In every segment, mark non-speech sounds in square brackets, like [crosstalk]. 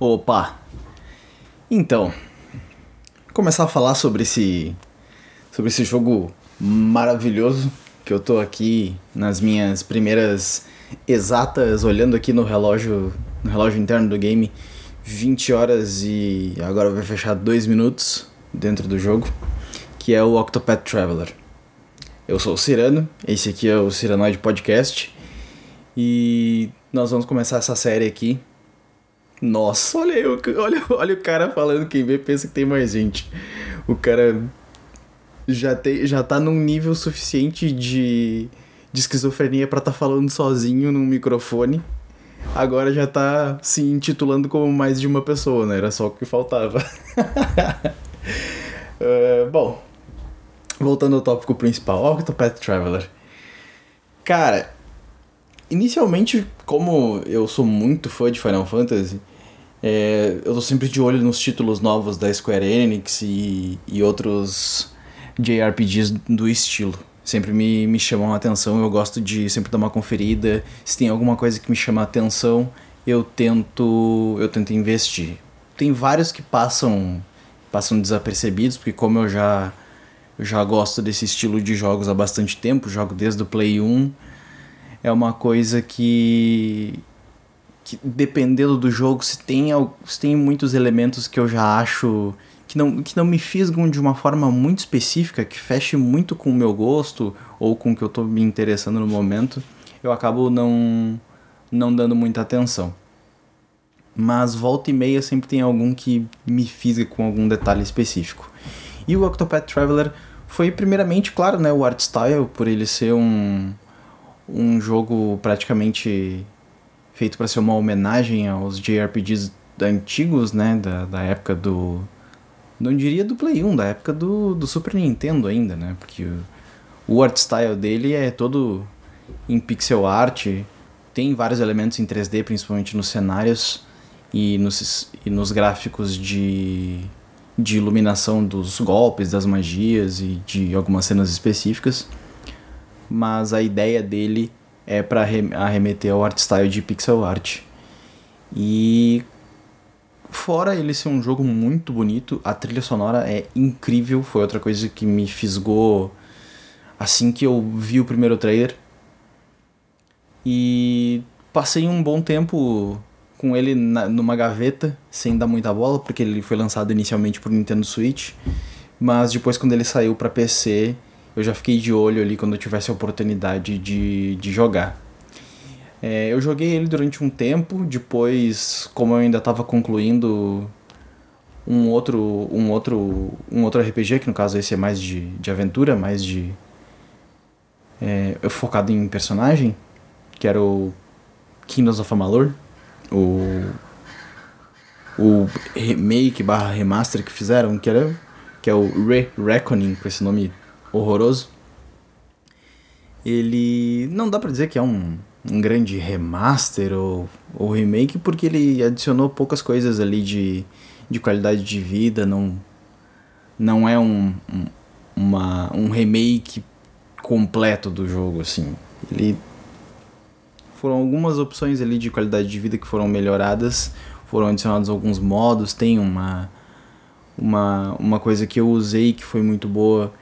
Opa! Então, começar a falar sobre esse sobre esse jogo maravilhoso que eu tô aqui nas minhas primeiras exatas olhando aqui no relógio no relógio interno do game 20 horas e agora vai fechar 2 minutos dentro do jogo, que é o Octopath Traveler. Eu sou o Cirano, esse aqui é o Ciranoid Podcast e nós vamos começar essa série aqui nossa, olha, aí, olha, olha o cara falando, quem vê pensa que tem mais gente. O cara já, tem, já tá num nível suficiente de, de esquizofrenia para tá falando sozinho num microfone. Agora já tá se intitulando como mais de uma pessoa, né? Era só o que faltava. uh, [laughs] bom, voltando ao tópico principal, Octopath Traveler. Cara, inicialmente, como eu sou muito fã de Final Fantasy, é, eu tô sempre de olho nos títulos novos da Square Enix e, e outros JRPGs do estilo. Sempre me, me chamam a atenção, eu gosto de sempre dar uma conferida. Se tem alguma coisa que me chama a atenção, eu tento, eu tento investir. Tem vários que passam passam desapercebidos, porque como eu já eu já gosto desse estilo de jogos há bastante tempo, jogo desde o Play 1, é uma coisa que que dependendo do jogo, se tem, se tem muitos elementos que eu já acho que não, que não me fisgam de uma forma muito específica, que feche muito com o meu gosto ou com o que eu estou me interessando no momento, eu acabo não, não dando muita atenção. Mas volta e meia sempre tem algum que me fisga com algum detalhe específico. E o Octopath Traveler foi primeiramente, claro, né, o art style, por ele ser um, um jogo praticamente feito para ser uma homenagem aos JRPGs antigos, né, da, da época do não diria do Play 1, da época do, do Super Nintendo ainda, né? Porque o, o art style dele é todo em pixel art, tem vários elementos em 3D, principalmente nos cenários e nos, e nos gráficos de, de iluminação dos golpes, das magias e de algumas cenas específicas. Mas a ideia dele é para arremeter ao art style de pixel art. E fora ele ser um jogo muito bonito, a trilha sonora é incrível, foi outra coisa que me fisgou assim que eu vi o primeiro trailer. E passei um bom tempo com ele na, numa gaveta, sem dar muita bola, porque ele foi lançado inicialmente pro Nintendo Switch, mas depois quando ele saiu para PC, eu já fiquei de olho ali quando eu tivesse a oportunidade de, de jogar. É, eu joguei ele durante um tempo, depois, como eu ainda estava concluindo um outro, um outro, um outro RPG, que no caso esse é mais de, de aventura, mais de. É, focado em personagem, que era o Kingdoms of Amalur, o, o remake barra remaster que fizeram, que, era, que é o Re-Reckoning, com esse nome horroroso. Ele não dá para dizer que é um, um grande remaster ou, ou remake, porque ele adicionou poucas coisas ali de, de qualidade de vida, não, não é um, um, uma, um remake completo do jogo, assim. Ele foram algumas opções ali de qualidade de vida que foram melhoradas, foram adicionados alguns modos, tem uma uma, uma coisa que eu usei que foi muito boa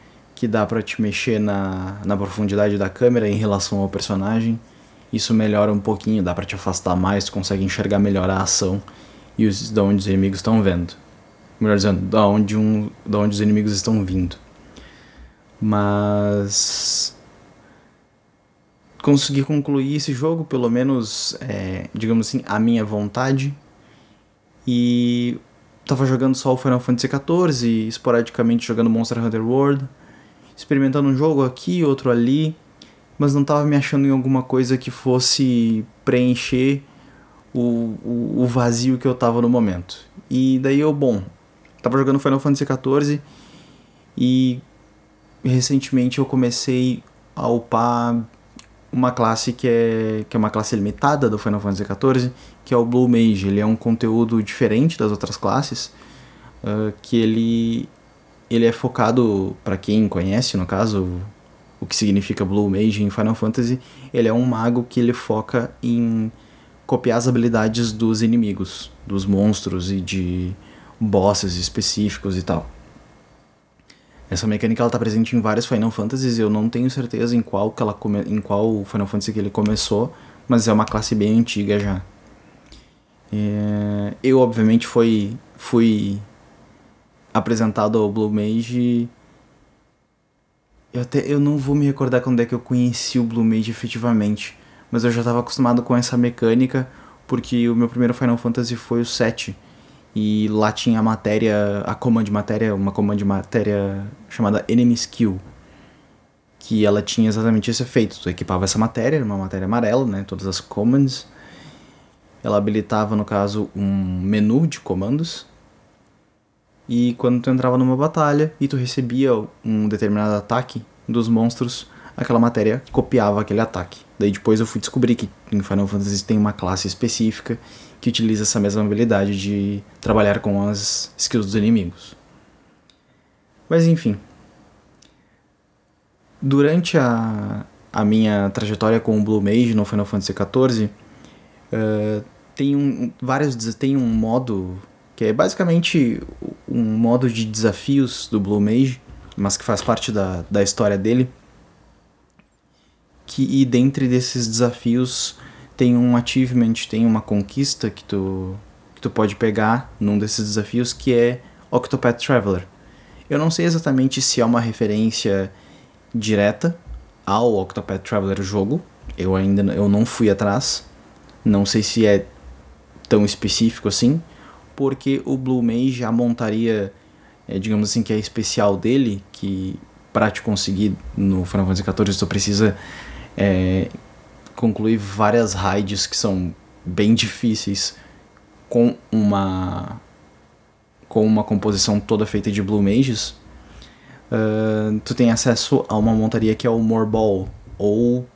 que dá para te mexer na, na profundidade da câmera em relação ao personagem. Isso melhora um pouquinho, dá para te afastar mais, tu consegue enxergar melhor a ação e os, da onde os inimigos estão vendo. Melhor dizendo, da onde, um, da onde os inimigos estão vindo. Mas consegui concluir esse jogo, pelo menos, é, digamos assim, a minha vontade. E tava jogando só o Final Fantasy XIV, esporadicamente jogando Monster Hunter World experimentando um jogo aqui, outro ali, mas não estava me achando em alguma coisa que fosse preencher o, o, o vazio que eu estava no momento. E daí eu, bom, tava jogando Final Fantasy XIV e recentemente eu comecei a upar uma classe que é, que é uma classe limitada do Final Fantasy XIV, que é o Blue Mage. Ele é um conteúdo diferente das outras classes, uh, que ele ele é focado, para quem conhece, no caso, o que significa Blue Mage em Final Fantasy, ele é um mago que ele foca em copiar as habilidades dos inimigos, dos monstros e de bosses específicos e tal. Essa mecânica ela tá presente em vários Final Fantasies, eu não tenho certeza em qual que ela come... em qual Final Fantasy que ele começou, mas é uma classe bem antiga já. É... Eu obviamente fui fui apresentado ao Blue Mage eu até eu não vou me recordar quando é que eu conheci o Blue Mage efetivamente, mas eu já estava acostumado com essa mecânica porque o meu primeiro Final Fantasy foi o 7 e lá tinha a matéria, a command matéria, uma command matéria chamada Enemy Skill, que ela tinha exatamente esse efeito. Tu equipava essa matéria, uma matéria amarela, né, todas as commands. Ela habilitava, no caso, um menu de comandos. E quando tu entrava numa batalha e tu recebia um determinado ataque dos monstros, aquela matéria copiava aquele ataque. Daí depois eu fui descobrir que em Final Fantasy tem uma classe específica que utiliza essa mesma habilidade de trabalhar com as skills dos inimigos. Mas enfim. Durante a, a minha trajetória com o Blue Mage no Final Fantasy XIV, uh, tem, um, vários, tem um modo que é basicamente um modo de desafios do Blue Mage, mas que faz parte da, da história dele, que e dentre desses desafios tem um achievement, tem uma conquista que tu, que tu pode pegar num desses desafios que é Octopath Traveler. Eu não sei exatamente se é uma referência direta ao Octopath Traveler jogo, eu ainda eu não fui atrás, não sei se é tão específico assim, porque o Blue Mage já montaria, é, digamos assim, que é especial dele, que para te conseguir no Final Fantasy XIV tu precisa é, concluir várias raids que são bem difíceis com uma com uma composição toda feita de Blue Mages, uh, tu tem acesso a uma montaria que é o Morbol ou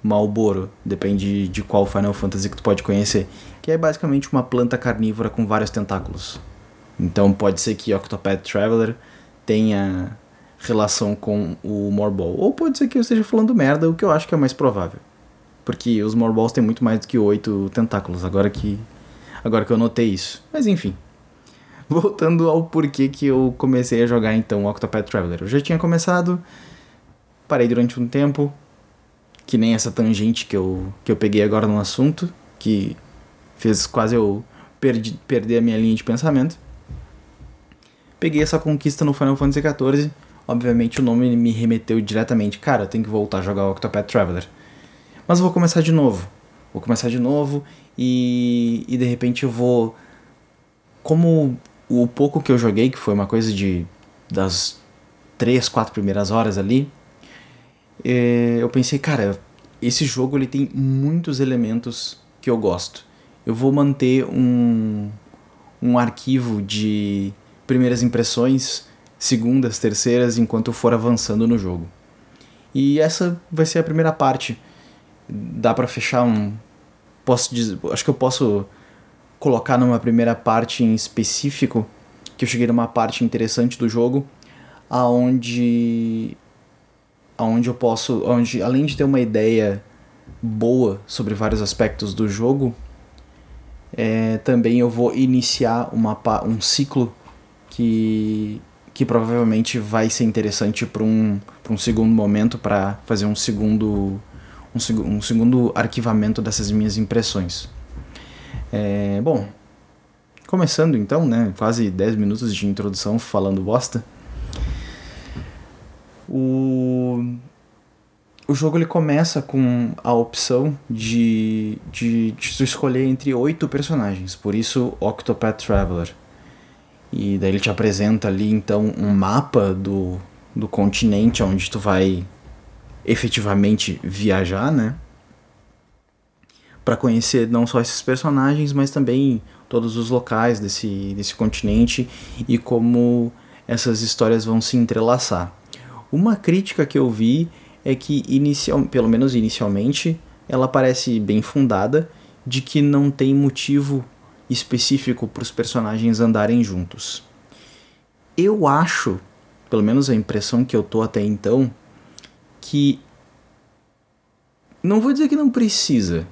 Malboro, depende de qual Final Fantasy que tu pode conhecer, que é basicamente uma planta carnívora com vários tentáculos. Então pode ser que Octopath Traveler tenha relação com o Morbol. Ou pode ser que eu esteja falando merda, o que eu acho que é mais provável. Porque os Morballs têm muito mais do que oito tentáculos, agora que, agora que eu notei isso. Mas enfim. [laughs] Voltando ao porquê que eu comecei a jogar então Octopath Traveler. Eu já tinha começado, parei durante um tempo, que nem essa tangente que eu, que eu peguei agora no assunto, que fez quase eu perdi, perder a minha linha de pensamento. Peguei essa conquista no Final Fantasy XIV obviamente o nome me remeteu diretamente, cara, eu tenho que voltar a jogar Octopath Traveler. Mas vou começar de novo. Vou começar de novo e, e de repente eu vou. Como o pouco que eu joguei, que foi uma coisa de. das três, quatro primeiras horas ali, é, eu pensei, cara, esse jogo ele tem muitos elementos que eu gosto. Eu vou manter um, um arquivo de primeiras impressões segundas, terceiras, enquanto eu for avançando no jogo. E essa vai ser a primeira parte. Dá para fechar um. Posso dizer, acho que eu posso colocar numa primeira parte em específico que eu cheguei numa parte interessante do jogo, aonde aonde eu posso, onde além de ter uma ideia boa sobre vários aspectos do jogo, é, também eu vou iniciar uma, um ciclo que que provavelmente vai ser interessante para um, um segundo momento para fazer um segundo um, um, segundo arquivamento dessas minhas impressões. É, bom, começando então, né, quase 10 minutos de introdução falando bosta. O, o jogo ele começa com a opção de, de, de escolher entre oito personagens, por isso Octopath Traveler. E daí ele te apresenta ali então um mapa do, do continente onde tu vai efetivamente viajar, né? Para conhecer não só esses personagens, mas também todos os locais desse, desse continente e como essas histórias vão se entrelaçar. Uma crítica que eu vi é que, inicial, pelo menos inicialmente, ela parece bem fundada de que não tem motivo específico para os personagens andarem juntos. Eu acho, pelo menos a impressão que eu tô até então, que não vou dizer que não precisa,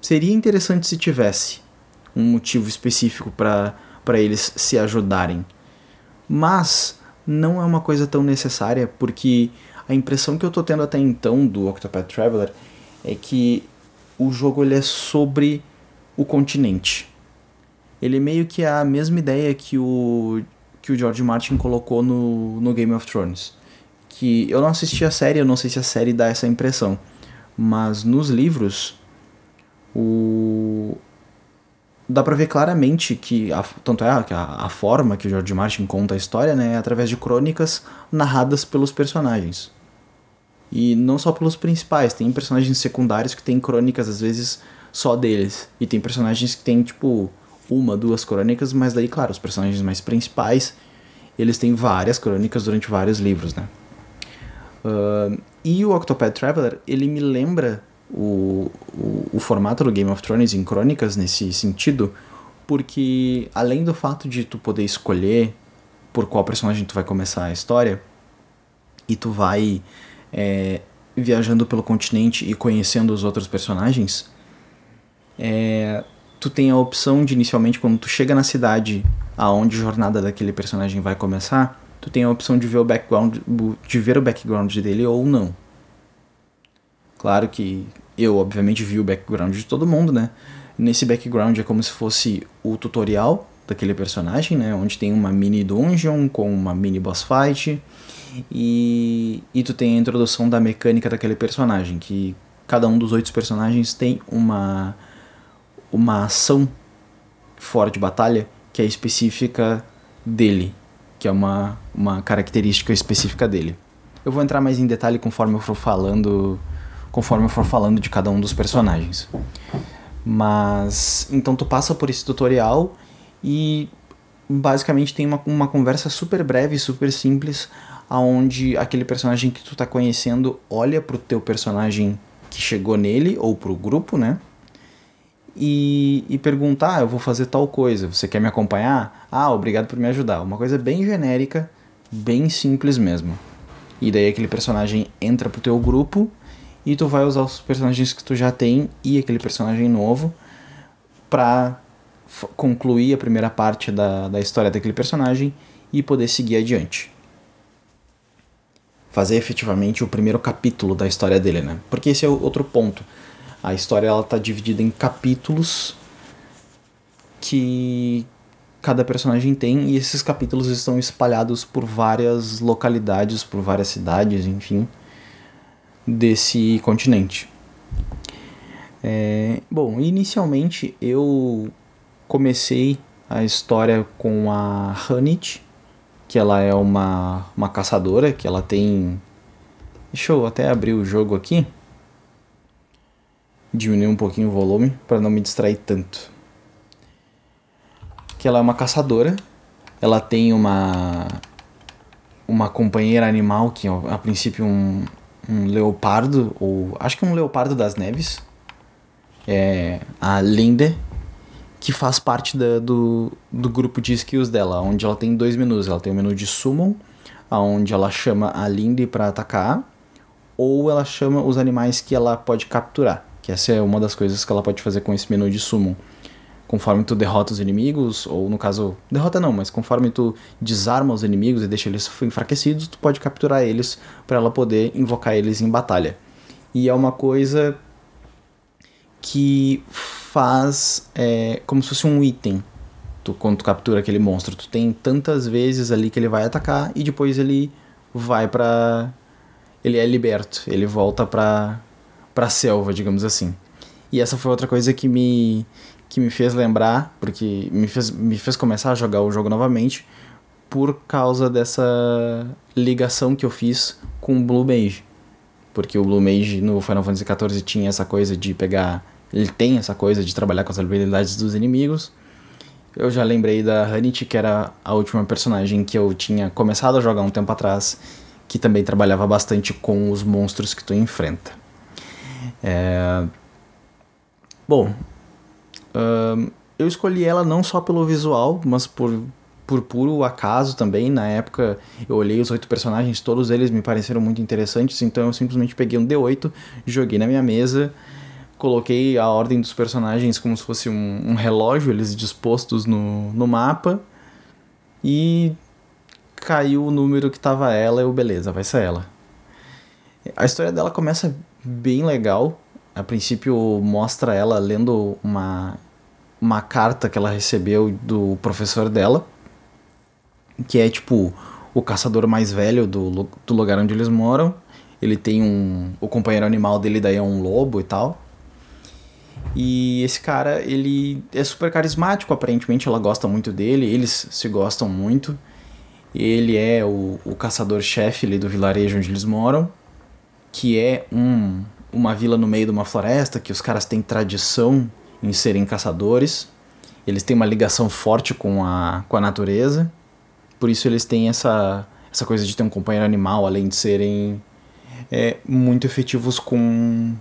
seria interessante se tivesse um motivo específico para eles se ajudarem. Mas não é uma coisa tão necessária, porque a impressão que eu tô tendo até então do Octopath Traveler é que o jogo ele é sobre o continente. Ele é meio que a mesma ideia que o, que o George Martin colocou no, no Game of Thrones. Que eu não assisti a série, eu não sei se a série dá essa impressão. Mas nos livros, o, dá para ver claramente que a, tanto é que a, a, forma que o George Martin conta a história né, é através de crônicas narradas pelos personagens. E não só pelos principais, tem personagens secundários que têm crônicas às vezes só deles. E tem personagens que têm tipo uma, duas crônicas, mas daí, claro, os personagens mais principais, eles têm várias crônicas durante vários livros, né? Uh, e o Octopath Traveler, ele me lembra o, o, o, formato do Game of Thrones em crônicas nesse sentido, porque além do fato de tu poder escolher por qual personagem tu vai começar a história, e tu vai é, viajando pelo continente e conhecendo os outros personagens, é, tu tem a opção de inicialmente quando tu chega na cidade aonde a jornada daquele personagem vai começar, tu tem a opção de ver o background, de ver o background dele ou não. Claro que eu, obviamente, vi o background de todo mundo, né? Nesse background é como se fosse o tutorial daquele personagem, né? Onde tem uma mini dungeon com uma mini boss fight e, e tu tem a introdução da mecânica daquele personagem, que cada um dos oito personagens tem uma, uma ação fora de batalha que é específica dele, que é uma, uma característica específica dele. Eu vou entrar mais em detalhe conforme eu for falando conforme eu for falando de cada um dos personagens. Mas então tu passa por esse tutorial e basicamente tem uma, uma conversa super breve, super simples, aonde aquele personagem que tu tá conhecendo olha pro teu personagem que chegou nele ou pro grupo, né? E, e pergunta: ah, eu vou fazer tal coisa, você quer me acompanhar? Ah, obrigado por me ajudar. Uma coisa bem genérica, bem simples mesmo. E daí aquele personagem entra pro teu grupo e tu vai usar os personagens que tu já tem e aquele personagem novo pra concluir a primeira parte da, da história daquele personagem e poder seguir adiante. Fazer efetivamente o primeiro capítulo da história dele, né? Porque esse é outro ponto. A história ela tá dividida em capítulos que cada personagem tem e esses capítulos estão espalhados por várias localidades, por várias cidades, enfim desse continente. É, bom, inicialmente eu comecei a história com a Hanit, que ela é uma, uma caçadora, que ela tem... Deixa eu até abrir o jogo aqui. Diminuir um pouquinho o volume para não me distrair tanto. Que ela é uma caçadora. Ela tem uma uma companheira animal que a princípio um, um leopardo, ou acho que um leopardo das neves, é a Linde, que faz parte da, do, do grupo de skills dela, onde ela tem dois menus. Ela tem o menu de summon, onde ela chama a Linde para atacar, ou ela chama os animais que ela pode capturar, que essa é uma das coisas que ela pode fazer com esse menu de summon conforme tu derrota os inimigos, ou no caso, derrota não, mas conforme tu desarma os inimigos e deixa eles enfraquecidos, tu pode capturar eles para ela poder invocar eles em batalha. E é uma coisa que faz é, como se fosse um item. Tu, quando tu captura aquele monstro, tu tem tantas vezes ali que ele vai atacar e depois ele vai para ele é liberto, ele volta para para selva, digamos assim. E essa foi outra coisa que me que me fez lembrar, porque me fez, me fez começar a jogar o jogo novamente, por causa dessa ligação que eu fiz com o Blue Mage. Porque o Blue Mage no Final Fantasy XIV tinha essa coisa de pegar. Ele tem essa coisa de trabalhar com as habilidades dos inimigos. Eu já lembrei da Hanit, que era a última personagem que eu tinha começado a jogar um tempo atrás, que também trabalhava bastante com os monstros que tu enfrenta. É... Bom, eu escolhi ela não só pelo visual, mas por, por puro acaso também. Na época eu olhei os oito personagens, todos eles me pareceram muito interessantes, então eu simplesmente peguei um D8, joguei na minha mesa, coloquei a ordem dos personagens como se fosse um, um relógio, eles dispostos no, no mapa. E caiu o número que tava ela, eu, beleza, vai ser ela. A história dela começa bem legal. A princípio mostra ela lendo uma, uma carta que ela recebeu do professor dela, que é tipo o caçador mais velho do, do lugar onde eles moram. Ele tem um. O companheiro animal dele daí é um lobo e tal. E esse cara, ele é super carismático, aparentemente ela gosta muito dele, eles se gostam muito. Ele é o, o caçador-chefe ali do vilarejo onde eles moram, que é um, uma vila no meio de uma floresta, que os caras têm tradição em serem caçadores. Eles têm uma ligação forte com a, com a natureza, por isso eles têm essa, essa coisa de ter um companheiro animal, além de serem é, muito efetivos com,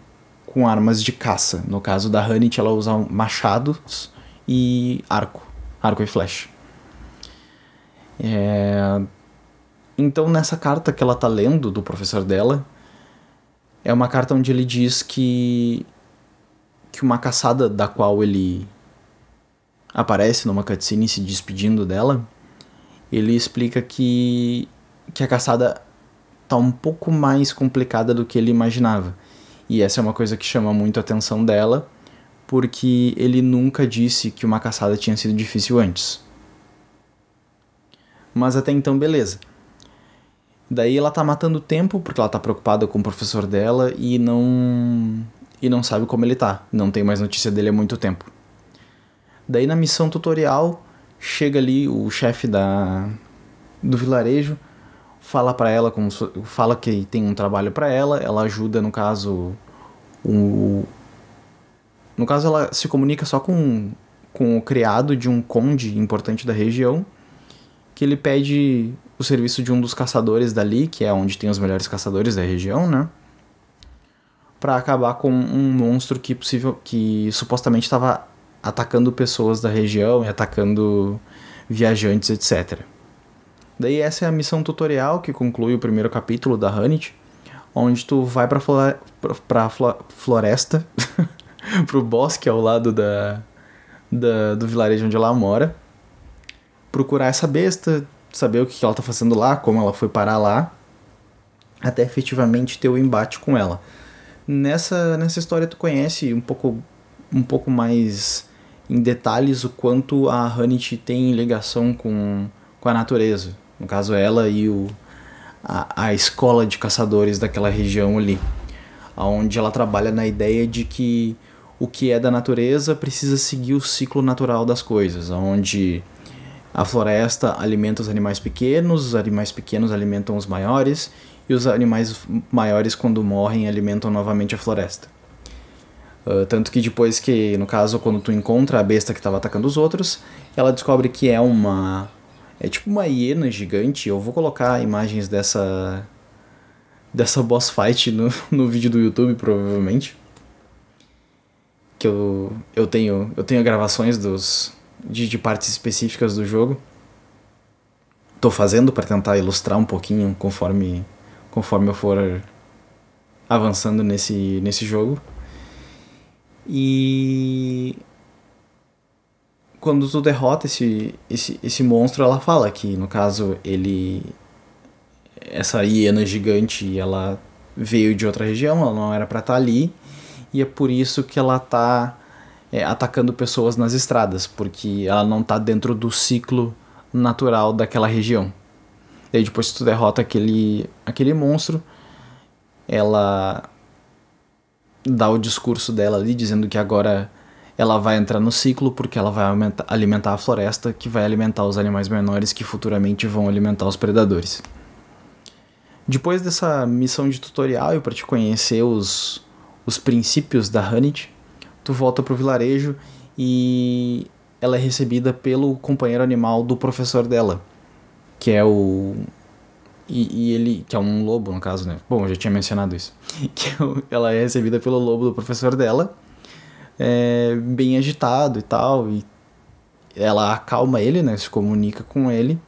com armas de caça. No caso da Hanit, ela usa machados e arco, arco e flecha. É... Então, nessa carta que ela tá lendo do professor dela, é uma carta onde ele diz que que uma caçada da qual ele aparece numa cutscene se despedindo dela, ele explica que que a caçada tá um pouco mais complicada do que ele imaginava. E essa é uma coisa que chama muito a atenção dela, porque ele nunca disse que uma caçada tinha sido difícil antes. Mas até então, beleza. Daí ela tá matando tempo porque ela tá preocupada com o professor dela e não e não sabe como ele tá. Não tem mais notícia dele há muito tempo. Daí na missão tutorial chega ali o chefe da do vilarejo fala para ela como fala que tem um trabalho para ela, ela ajuda no caso o no caso ela se comunica só com com o criado de um conde importante da região, que ele pede o serviço de um dos caçadores dali, que é onde tem os melhores caçadores da região, né? Para acabar com um monstro que possível que supostamente estava atacando pessoas da região e atacando viajantes, etc. Daí essa é a missão tutorial que conclui o primeiro capítulo da Hanit, onde tu vai pra, flore pra floresta, [laughs] pro bosque ao lado da, da, do vilarejo onde ela mora, procurar essa besta, saber o que ela tá fazendo lá, como ela foi parar lá, até efetivamente ter o embate com ela. Nessa, nessa história tu conhece um pouco, um pouco mais em detalhes o quanto a Hanit tem ligação com, com a natureza, no caso, ela e o, a, a escola de caçadores daquela região ali. Onde ela trabalha na ideia de que o que é da natureza precisa seguir o ciclo natural das coisas, onde a floresta alimenta os animais pequenos, os animais pequenos alimentam os maiores, e os animais maiores, quando morrem, alimentam novamente a floresta. Uh, tanto que depois que, no caso, quando tu encontra a besta que estava atacando os outros, ela descobre que é uma é tipo uma hiena gigante. Eu vou colocar imagens dessa dessa boss fight no, [laughs] no vídeo do YouTube, provavelmente. Que eu, eu tenho eu tenho gravações dos de, de partes específicas do jogo. Tô fazendo para tentar ilustrar um pouquinho conforme conforme eu for avançando nesse nesse jogo. E quando tu derrota esse, esse, esse monstro, ela fala que, no caso, ele. Essa hiena gigante, ela veio de outra região, ela não era para estar tá ali, e é por isso que ela tá é, atacando pessoas nas estradas, porque ela não tá dentro do ciclo natural daquela região. Daí depois que tu derrota aquele, aquele monstro, ela dá o discurso dela ali dizendo que agora ela vai entrar no ciclo porque ela vai alimentar a floresta, que vai alimentar os animais menores que futuramente vão alimentar os predadores. Depois dessa missão de tutorial e para te conhecer os, os princípios da Hanit, tu volta pro vilarejo e ela é recebida pelo companheiro animal do professor dela, que é o e, e, ele, que é um lobo no caso, né? Bom, eu já tinha mencionado isso. [laughs] Que é ela é recebida pelo lobo do professor dela é, bem agitado e tal. E ela acalma ele, né? Se comunica com ele.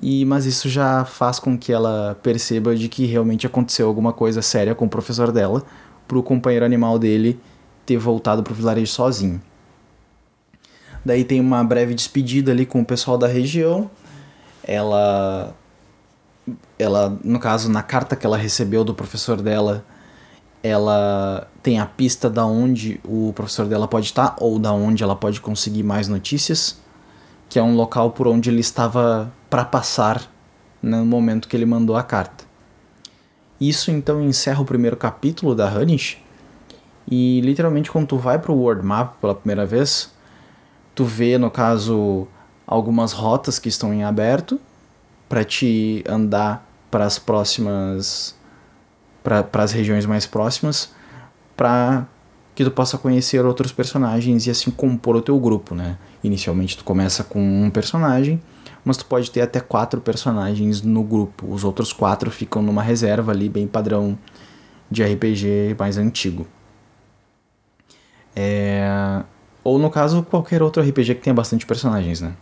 E, mas isso já faz com que ela perceba de que realmente aconteceu alguma coisa séria com o professor dela, pro companheiro animal dele ter voltado pro vilarejo sozinho. Daí tem uma breve despedida ali com o pessoal da região. Ela ela, no caso, na carta que ela recebeu do professor dela, ela tem a pista da onde o professor dela pode estar ou da onde ela pode conseguir mais notícias, que é um local por onde ele estava para passar no momento que ele mandou a carta. Isso então encerra o primeiro capítulo da Hanish. E literalmente quando tu vai pro World Map pela primeira vez, tu vê no caso algumas rotas que estão em aberto para te andar para as próximas para as regiões mais próximas para que tu possa conhecer outros personagens e assim compor o teu grupo, né? Inicialmente tu começa com um personagem, mas tu pode ter até quatro personagens no grupo. Os outros quatro ficam numa reserva ali, bem padrão de RPG mais antigo. É... Ou no caso, qualquer outro RPG que tenha bastante personagens, né?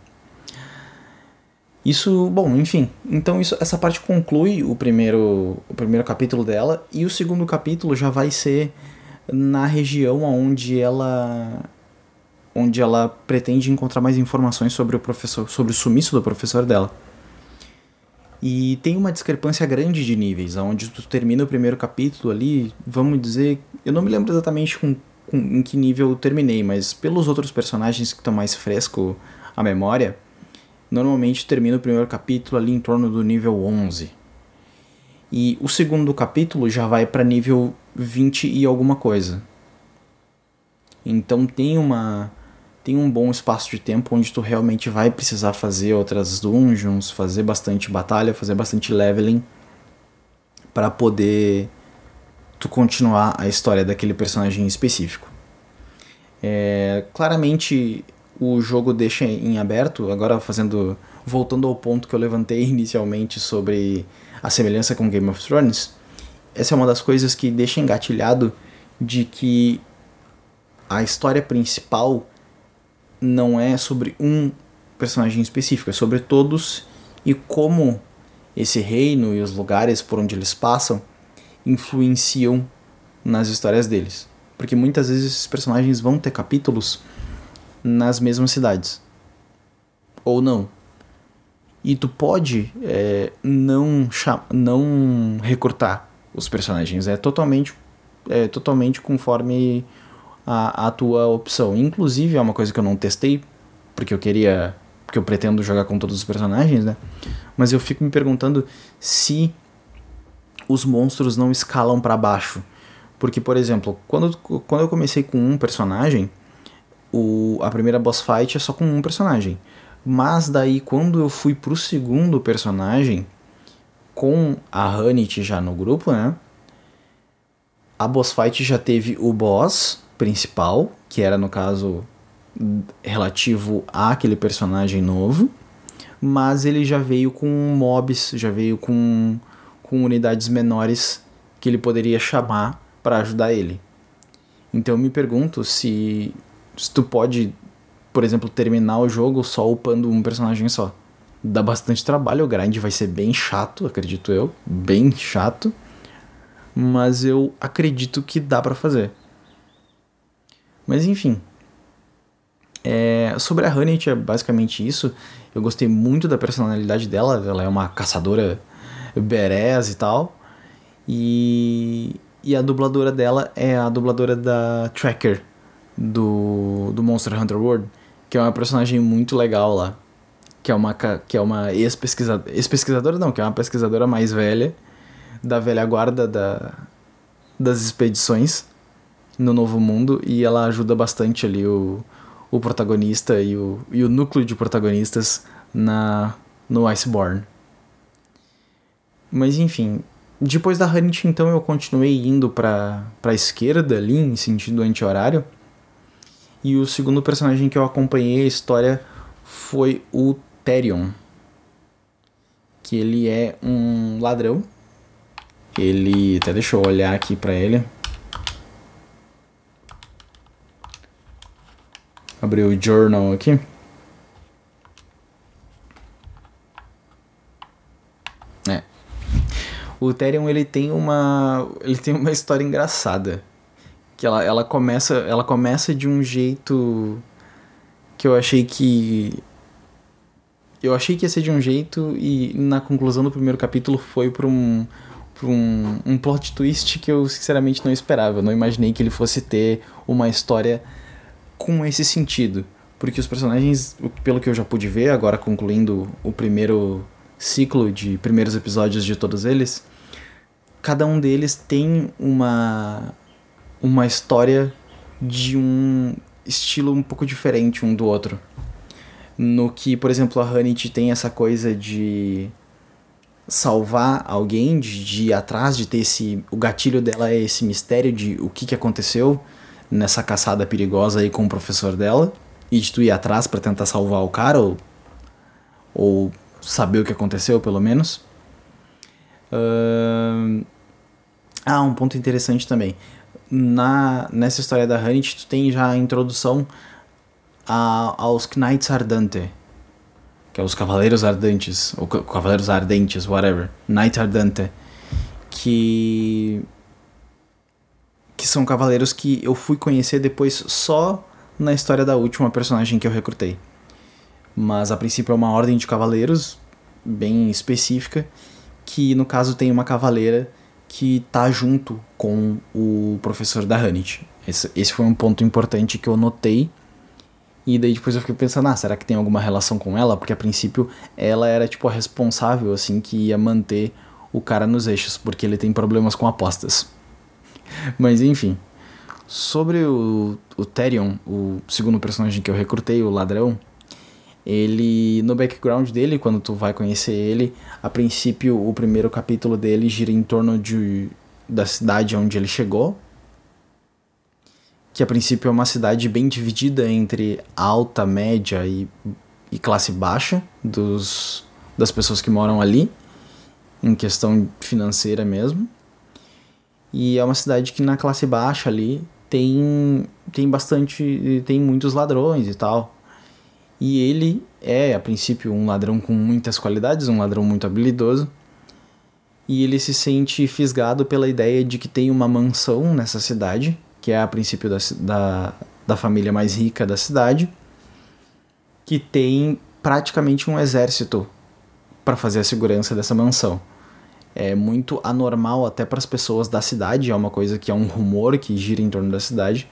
Isso, bom, enfim. Então isso, essa parte conclui o primeiro, o primeiro capítulo dela e o segundo capítulo já vai ser na região onde ela onde ela pretende encontrar mais informações sobre o professor, sobre o sumiço do professor dela. E tem uma discrepância grande de níveis, onde tu termina o primeiro capítulo ali, vamos dizer, eu não me lembro exatamente com, com em que nível eu terminei, mas pelos outros personagens que estão mais fresco a memória, normalmente termina o primeiro capítulo ali em torno do nível 11. E o segundo capítulo já vai para nível 20 e alguma coisa. Então tem uma tem um bom espaço de tempo onde tu realmente vai precisar fazer outras dungeons, fazer bastante batalha, fazer bastante leveling para poder tu continuar a história daquele personagem específico. É, claramente o jogo deixa em aberto, agora fazendo voltando ao ponto que eu levantei inicialmente sobre a semelhança com Game of Thrones, essa é uma das coisas que deixa engatilhado de que a história principal não é sobre um personagem específico, é sobre todos e como esse reino e os lugares por onde eles passam influenciam nas histórias deles. Porque muitas vezes esses personagens vão ter capítulos nas mesmas cidades. Ou não. E tu pode é, não, não recortar os personagens. É totalmente, é totalmente conforme a, a tua opção. Inclusive, é uma coisa que eu não testei, porque eu queria. Porque eu pretendo jogar com todos os personagens, né? Mas eu fico me perguntando se os monstros não escalam para baixo. Porque, por exemplo, quando, quando eu comecei com um personagem, o, a primeira boss fight é só com um personagem. Mas daí quando eu fui pro segundo personagem, com a Hanit já no grupo, né? A boss fight já teve o boss principal, que era no caso relativo àquele personagem novo, mas ele já veio com mobs, já veio com, com unidades menores que ele poderia chamar para ajudar ele. Então eu me pergunto se se tu pode, por exemplo, terminar o jogo só upando um personagem só. Dá bastante trabalho, o grind vai ser bem chato, acredito eu, bem chato. Mas eu acredito que dá para fazer. Mas enfim. É, sobre a Honey é basicamente isso. Eu gostei muito da personalidade dela. Ela é uma caçadora berés e tal. E, e a dubladora dela é a dubladora da Tracker, do, do Monster Hunter World, que é uma personagem muito legal lá. Que é uma, que é uma ex-pesquisadora. Ex-pesquisadora não, que é uma pesquisadora mais velha, da velha guarda da, das expedições no Novo Mundo. E ela ajuda bastante ali o, o protagonista e o, e o núcleo de protagonistas na, no Iceborne. Mas enfim, depois da Hunt, então eu continuei indo para a esquerda ali, em sentido anti-horário. E o segundo personagem que eu acompanhei a história foi o Therion. Que ele é um ladrão. Ele. Até deixa eu olhar aqui pra ele. Abrir o journal aqui. É. O Therion ele tem uma. ele tem uma história engraçada Que ela, ela, começa, ela começa de um jeito que eu achei que. Eu achei que ia ser de um jeito e na conclusão do primeiro capítulo foi para um, pra um, um plot twist que eu sinceramente não esperava. Eu não imaginei que ele fosse ter uma história com esse sentido. Porque os personagens, pelo que eu já pude ver, agora concluindo o primeiro ciclo de primeiros episódios de todos eles, cada um deles tem uma uma história de um estilo um pouco diferente um do outro. No que, por exemplo, a Hanit tem essa coisa de salvar alguém, de, de ir atrás, de ter esse. O gatilho dela é esse mistério de o que, que aconteceu nessa caçada perigosa aí com o professor dela. E de tu ir atrás para tentar salvar o cara, ou, ou saber o que aconteceu, pelo menos. Uh... Ah, um ponto interessante também. Na, nessa história da Hanit, tu tem já a introdução a, aos Knights Ardente, que é os Cavaleiros Ardentes, ou Cavaleiros Ardentes, whatever, Knight Ardente, que que são cavaleiros que eu fui conhecer depois só na história da última personagem que eu recrutei. Mas a princípio é uma ordem de cavaleiros bem específica, que no caso tem uma cavaleira que tá junto com o professor da Hanit. Esse, esse foi um ponto importante que eu notei. E daí depois eu fiquei pensando, ah, será que tem alguma relação com ela? Porque a princípio ela era tipo a responsável, assim, que ia manter o cara nos eixos, porque ele tem problemas com apostas. [laughs] Mas enfim. Sobre o, o Therion, o segundo personagem que eu recrutei, o ladrão, ele no background dele, quando tu vai conhecer ele, a princípio o primeiro capítulo dele gira em torno de da cidade onde ele chegou, que a princípio é uma cidade bem dividida entre alta, média e, e classe baixa dos das pessoas que moram ali, em questão financeira mesmo. E é uma cidade que na classe baixa ali tem tem bastante tem muitos ladrões e tal. E ele é, a princípio, um ladrão com muitas qualidades, um ladrão muito habilidoso. E ele se sente fisgado pela ideia de que tem uma mansão nessa cidade, que é a princípio da, da, da família mais rica da cidade, que tem praticamente um exército para fazer a segurança dessa mansão. É muito anormal até para as pessoas da cidade, é uma coisa que é um rumor que gira em torno da cidade,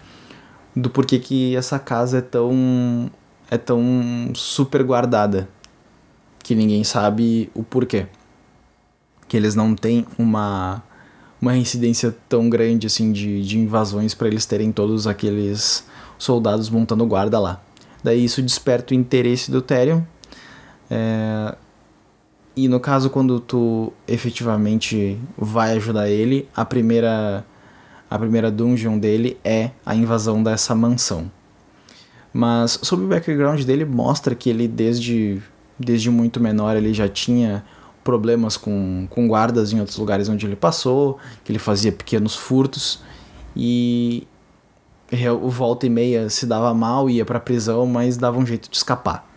do porquê que essa casa é tão é tão super guardada que ninguém sabe o porquê. Que eles não têm uma, uma incidência tão grande assim de, de invasões para eles terem todos aqueles soldados montando guarda lá. Daí isso desperta o interesse do Therion. É, e no caso, quando tu efetivamente vai ajudar ele, a primeira, a primeira dungeon dele é a invasão dessa mansão. Mas sobre o background dele mostra que ele desde, desde muito menor ele já tinha problemas com, com guardas em outros lugares onde ele passou, que ele fazia pequenos furtos e o volta e meia se dava mal, ia para prisão, mas dava um jeito de escapar.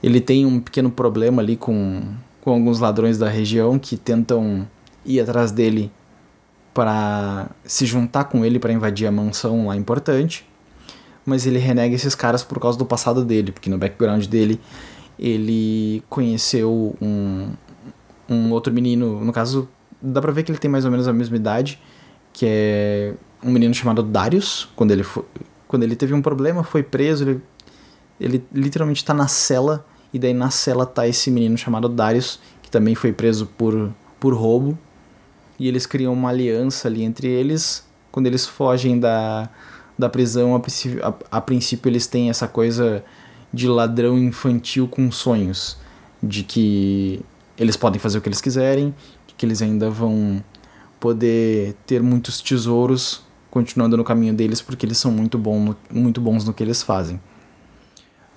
Ele tem um pequeno problema ali com, com alguns ladrões da região que tentam ir atrás dele para se juntar com ele para invadir a mansão lá importante mas ele renega esses caras por causa do passado dele, porque no background dele ele conheceu um, um outro menino, no caso, dá pra ver que ele tem mais ou menos a mesma idade, que é um menino chamado Darius, quando ele foi, quando ele teve um problema, foi preso, ele, ele literalmente tá na cela, e daí na cela tá esse menino chamado Darius, que também foi preso por, por roubo, e eles criam uma aliança ali entre eles, quando eles fogem da, da prisão, a princípio, a, a princípio eles têm essa coisa de ladrão infantil com sonhos, de que eles podem fazer o que eles quiserem, que eles ainda vão poder ter muitos tesouros continuando no caminho deles porque eles são muito, bom no, muito bons no que eles fazem.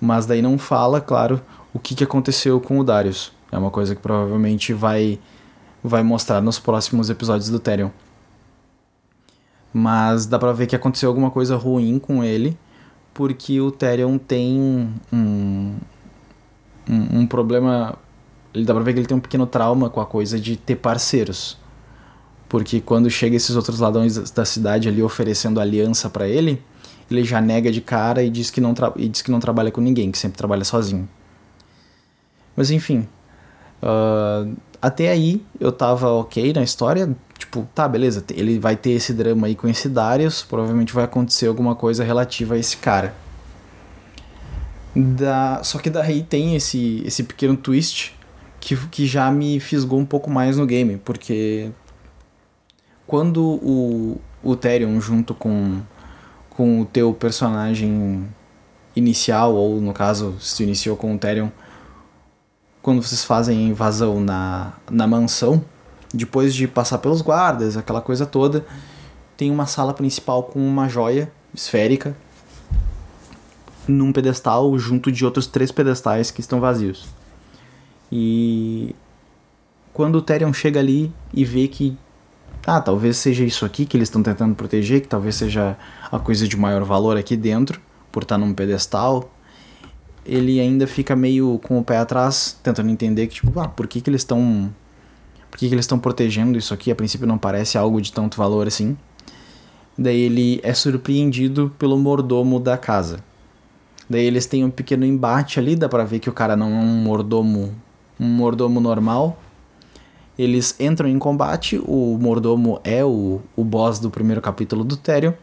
Mas daí não fala, claro, o que, que aconteceu com o Darius. É uma coisa que provavelmente vai, vai mostrar nos próximos episódios do Therion. Mas dá pra ver que aconteceu alguma coisa ruim com ele, porque o Therion tem um, um, um problema. Ele dá pra ver que ele tem um pequeno trauma com a coisa de ter parceiros. Porque quando chega esses outros ladrões da cidade ali oferecendo aliança para ele, ele já nega de cara e diz, que não e diz que não trabalha com ninguém, que sempre trabalha sozinho. Mas enfim. Uh, até aí eu tava ok na história. Tipo, tá, beleza, ele vai ter esse drama aí com esse Darius, provavelmente vai acontecer alguma coisa relativa a esse cara. Da... Só que daí tem esse, esse pequeno twist que, que já me fisgou um pouco mais no game, porque quando o, o Therion junto com, com o teu personagem inicial, ou no caso, se iniciou com o Therion, quando vocês fazem invasão na, na mansão, depois de passar pelos guardas, aquela coisa toda, tem uma sala principal com uma joia esférica num pedestal junto de outros três pedestais que estão vazios. E quando o Therion chega ali e vê que ah, talvez seja isso aqui que eles estão tentando proteger, que talvez seja a coisa de maior valor aqui dentro, por estar num pedestal, ele ainda fica meio com o pé atrás, tentando entender que, tipo, ah, por que, que eles estão. Por que, que eles estão protegendo isso aqui? A princípio não parece algo de tanto valor assim. Daí ele é surpreendido pelo mordomo da casa. Daí eles têm um pequeno embate ali, dá pra ver que o cara não é um mordomo um mordomo normal. Eles entram em combate, o mordomo é o, o boss do primeiro capítulo do Therion,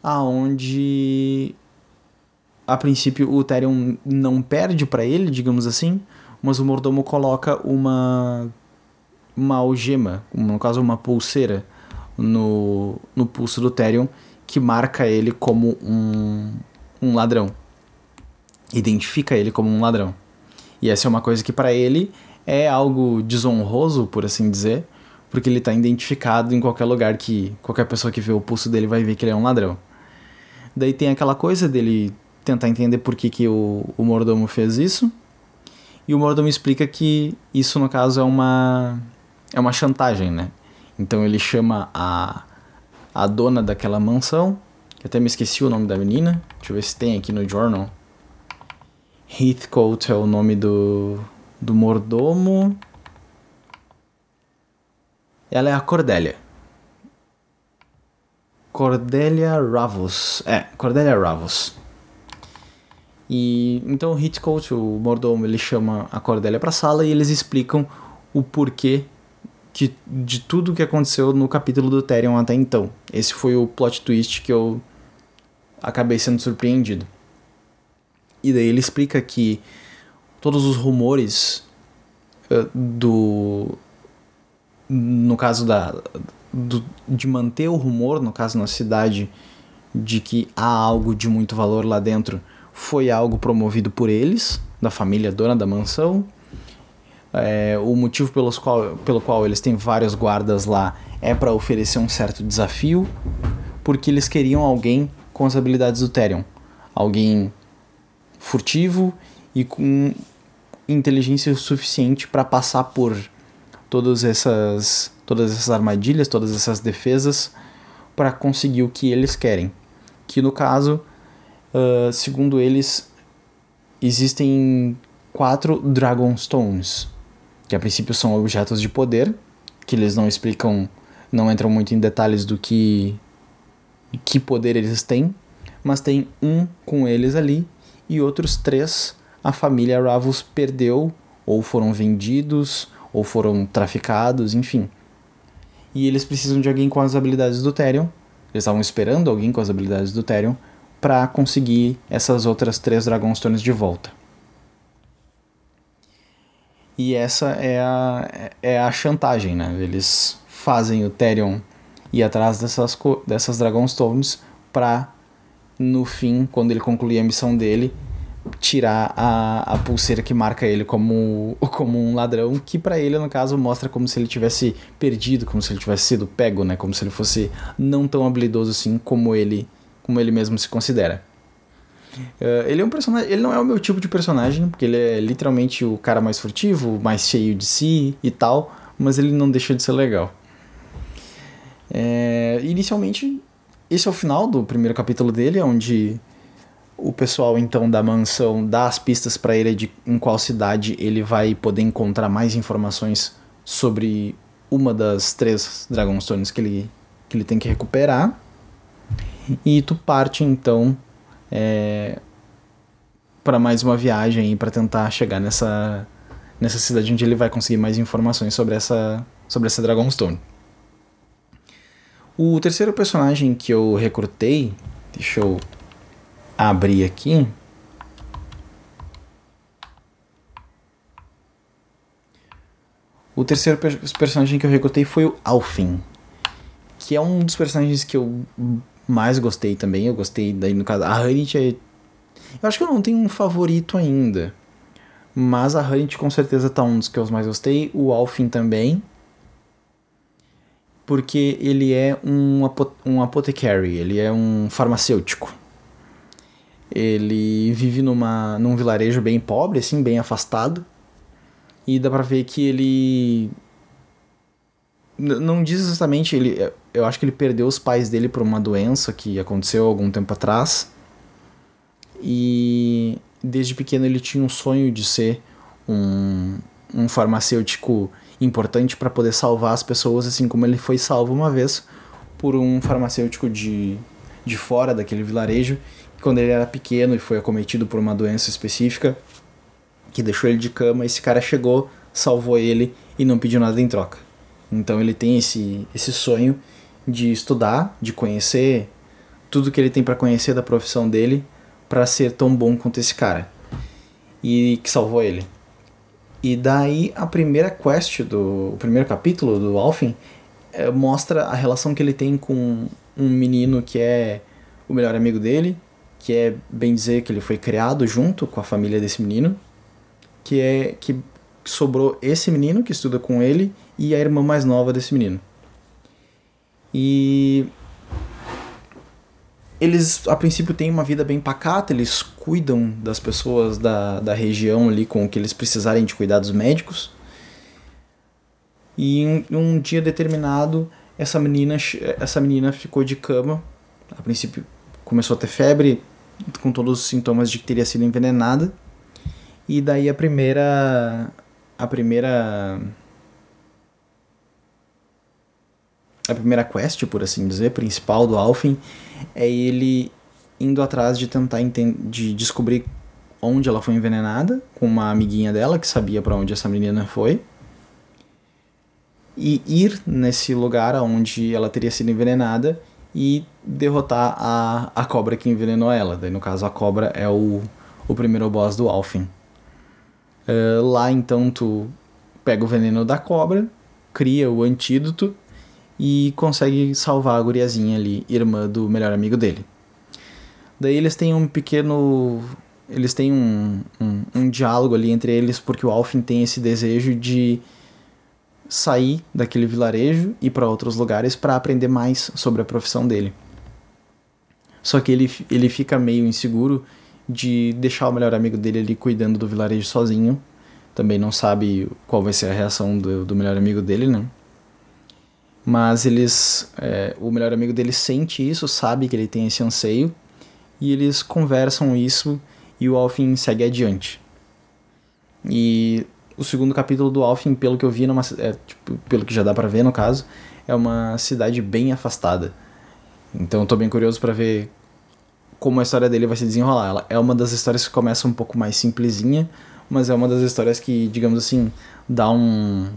aonde a princípio o Therion não perde para ele, digamos assim, mas o mordomo coloca uma uma algema, no caso uma pulseira no, no pulso do Therion que marca ele como um, um ladrão. Identifica ele como um ladrão. E essa é uma coisa que para ele é algo desonroso, por assim dizer, porque ele está identificado em qualquer lugar que qualquer pessoa que vê o pulso dele vai ver que ele é um ladrão. Daí tem aquela coisa dele tentar entender por que, que o, o mordomo fez isso. E o mordomo explica que isso, no caso, é uma, é uma chantagem, né? Então ele chama a, a dona daquela mansão, que até me esqueci o nome da menina, deixa eu ver se tem aqui no journal. Heathcote é o nome do, do mordomo. Ela é a Cordélia. Cordélia Ravos. É, Cordélia Ravos. E então o Heathcote, o mordomo, ele chama a Cordélia para a sala e eles explicam o porquê que, de tudo que aconteceu no capítulo do Therion até então. Esse foi o plot twist que eu acabei sendo surpreendido. E daí ele explica que todos os rumores uh, do. No caso da. Do, de manter o rumor, no caso na cidade, de que há algo de muito valor lá dentro, foi algo promovido por eles, da família dona da mansão. É, o motivo pelos qual, pelo qual eles têm vários guardas lá é para oferecer um certo desafio, porque eles queriam alguém com as habilidades do Therion. Alguém furtivo e com inteligência suficiente para passar por todas essas todas essas armadilhas, todas essas defesas para conseguir o que eles querem. Que no caso, uh, segundo eles, existem quatro Dragonstones, que a princípio são objetos de poder, que eles não explicam, não entram muito em detalhes do que que poder eles têm, mas tem um com eles ali e outros três a família Ravos perdeu, ou foram vendidos, ou foram traficados, enfim. E eles precisam de alguém com as habilidades do Therion. Eles estavam esperando alguém com as habilidades do Therion para conseguir essas outras três Dragonstones de volta. E essa é a, é a chantagem, né? Eles fazem o Therion ir atrás dessas, dessas Dragonstones para no fim, quando ele concluir a missão dele, tirar a, a pulseira que marca ele como, [laughs] como um ladrão, que para ele, no caso, mostra como se ele tivesse perdido, como se ele tivesse sido pego, né? Como se ele fosse não tão habilidoso assim como ele, como ele mesmo se considera. Uh, ele é um personagem, ele não é o meu tipo de personagem, porque ele é literalmente o cara mais furtivo, mais cheio de si e tal, mas ele não deixa de ser legal. É, inicialmente esse é o final do primeiro capítulo dele, onde o pessoal então da mansão dá as pistas para ele de em qual cidade ele vai poder encontrar mais informações sobre uma das três Dragonstones que ele, que ele tem que recuperar. E tu parte então é, para mais uma viagem para tentar chegar nessa, nessa cidade onde ele vai conseguir mais informações sobre essa, sobre essa Dragonstone. O terceiro personagem que eu recrutei, deixa eu abrir aqui. O terceiro personagem que eu recrutei foi o Alfin, que é um dos personagens que eu mais gostei também. Eu gostei daí no caso. A Hanit é. Eu acho que eu não tenho um favorito ainda. Mas a Hanit com certeza tá um dos que eu mais gostei. O Alfin também. Porque ele é um, apo um apothecary, ele é um farmacêutico. Ele vive numa, num vilarejo bem pobre, assim, bem afastado. E dá pra ver que ele. Não diz exatamente, ele, eu acho que ele perdeu os pais dele por uma doença que aconteceu algum tempo atrás. E desde pequeno ele tinha um sonho de ser um, um farmacêutico importante para poder salvar as pessoas, assim como ele foi salvo uma vez por um farmacêutico de, de fora daquele vilarejo, quando ele era pequeno e foi acometido por uma doença específica, que deixou ele de cama, esse cara chegou, salvou ele e não pediu nada em troca. Então ele tem esse, esse sonho de estudar, de conhecer tudo que ele tem para conhecer da profissão dele para ser tão bom quanto esse cara. E que salvou ele. E daí a primeira quest do o primeiro capítulo do Alfin é, mostra a relação que ele tem com um menino que é o melhor amigo dele, que é bem dizer que ele foi criado junto com a família desse menino, que é que sobrou esse menino que estuda com ele e a irmã mais nova desse menino. E eles a princípio têm uma vida bem pacata, eles cuidam das pessoas da, da região ali com o que eles precisarem de cuidados médicos. E em um dia determinado, essa menina, essa menina ficou de cama. A princípio começou a ter febre, com todos os sintomas de que teria sido envenenada. E daí a primeira a primeira a primeira quest, por assim dizer, principal do Alfin, é ele indo atrás de tentar de descobrir onde ela foi envenenada, com uma amiguinha dela que sabia para onde essa menina foi. E ir nesse lugar onde ela teria sido envenenada e derrotar a, a cobra que envenenou ela. Daí, no caso, a cobra é o, o primeiro boss do Alfin. Uh, lá, então, tu pega o veneno da cobra, cria o antídoto e consegue salvar a guriazinha ali, irmã do melhor amigo dele. Daí eles têm um pequeno. Eles têm um, um, um diálogo ali entre eles, porque o Alfin tem esse desejo de sair daquele vilarejo e para outros lugares para aprender mais sobre a profissão dele. Só que ele, ele fica meio inseguro de deixar o melhor amigo dele ali cuidando do vilarejo sozinho. Também não sabe qual vai ser a reação do, do melhor amigo dele, né? Mas eles. É, o melhor amigo dele sente isso, sabe que ele tem esse anseio, e eles conversam isso e o Alfin segue adiante. E o segundo capítulo do Alfin, pelo que eu vi, numa, é, tipo, pelo que já dá para ver no caso, é uma cidade bem afastada. Então eu tô bem curioso para ver como a história dele vai se desenrolar. Ela é uma das histórias que começa um pouco mais simplesinha, mas é uma das histórias que, digamos assim, dá um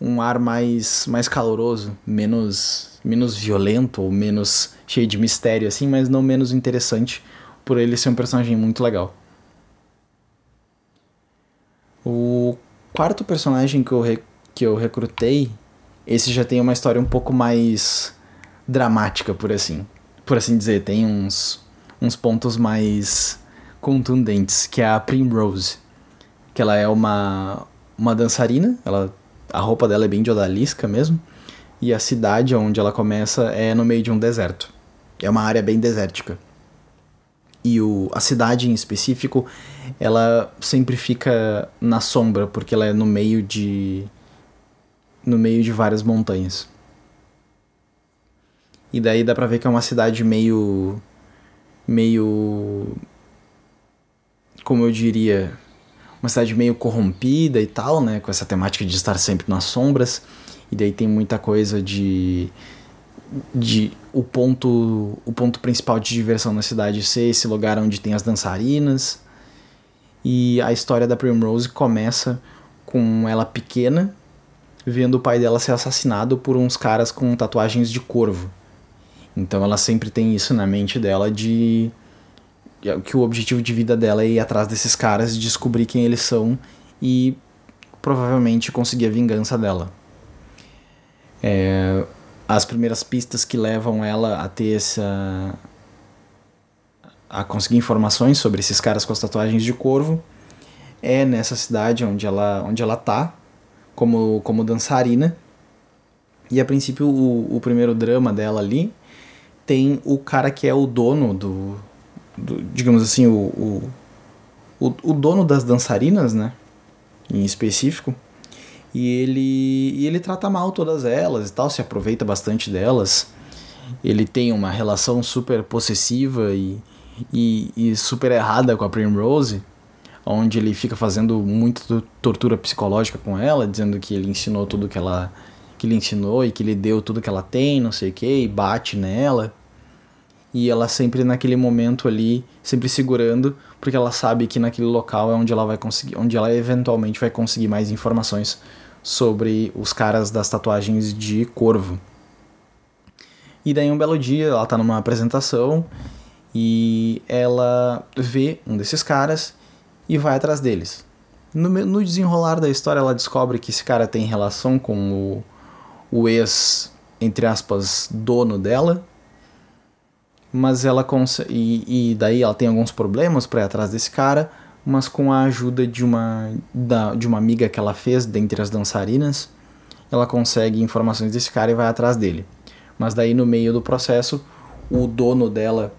um ar mais, mais caloroso, menos, menos violento ou menos cheio de mistério, assim, mas não menos interessante por ele ser um personagem muito legal. O quarto personagem que eu, que eu recrutei, esse já tem uma história um pouco mais dramática, por assim, por assim dizer. Tem uns, uns pontos mais contundentes, que é a Primrose. Que ela é uma, uma dançarina, ela a roupa dela é bem de odalisca mesmo. E a cidade onde ela começa é no meio de um deserto. É uma área bem desértica. E o, a cidade em específico, ela sempre fica na sombra, porque ela é no meio de. no meio de várias montanhas. E daí dá pra ver que é uma cidade meio. meio. como eu diria uma cidade meio corrompida e tal, né? Com essa temática de estar sempre nas sombras. E daí tem muita coisa de de o ponto o ponto principal de diversão na cidade ser esse lugar onde tem as dançarinas. E a história da Primrose começa com ela pequena vendo o pai dela ser assassinado por uns caras com tatuagens de corvo. Então ela sempre tem isso na mente dela de que o objetivo de vida dela é ir atrás desses caras, descobrir quem eles são e provavelmente conseguir a vingança dela. É, as primeiras pistas que levam ela a ter essa. a conseguir informações sobre esses caras com as tatuagens de corvo é nessa cidade onde ela, onde ela tá, como, como dançarina. E a princípio o, o primeiro drama dela ali tem o cara que é o dono do, do digamos assim, o, o, o, dono das dançarinas, né? Em específico e ele, e ele trata mal todas elas e tal, se aproveita bastante delas. Ele tem uma relação super possessiva e, e, e super errada com a Primrose, onde ele fica fazendo muita tortura psicológica com ela, dizendo que ele ensinou tudo que ela que ele ensinou e que ele deu tudo que ela tem, não sei o que, e bate nela. E ela sempre naquele momento ali, sempre segurando, porque ela sabe que naquele local é onde ela vai conseguir, onde ela eventualmente vai conseguir mais informações sobre os caras das tatuagens de corvo. E daí um belo dia ela tá numa apresentação e ela vê um desses caras e vai atrás deles. No, no desenrolar da história ela descobre que esse cara tem relação com o, o ex, entre aspas, dono dela. Mas ela consegue. E, daí ela tem alguns problemas para ir atrás desse cara mas com a ajuda de uma, da, de uma amiga que ela fez dentre as dançarinas, ela consegue informações desse cara e vai atrás dele. Mas daí no meio do processo, o dono dela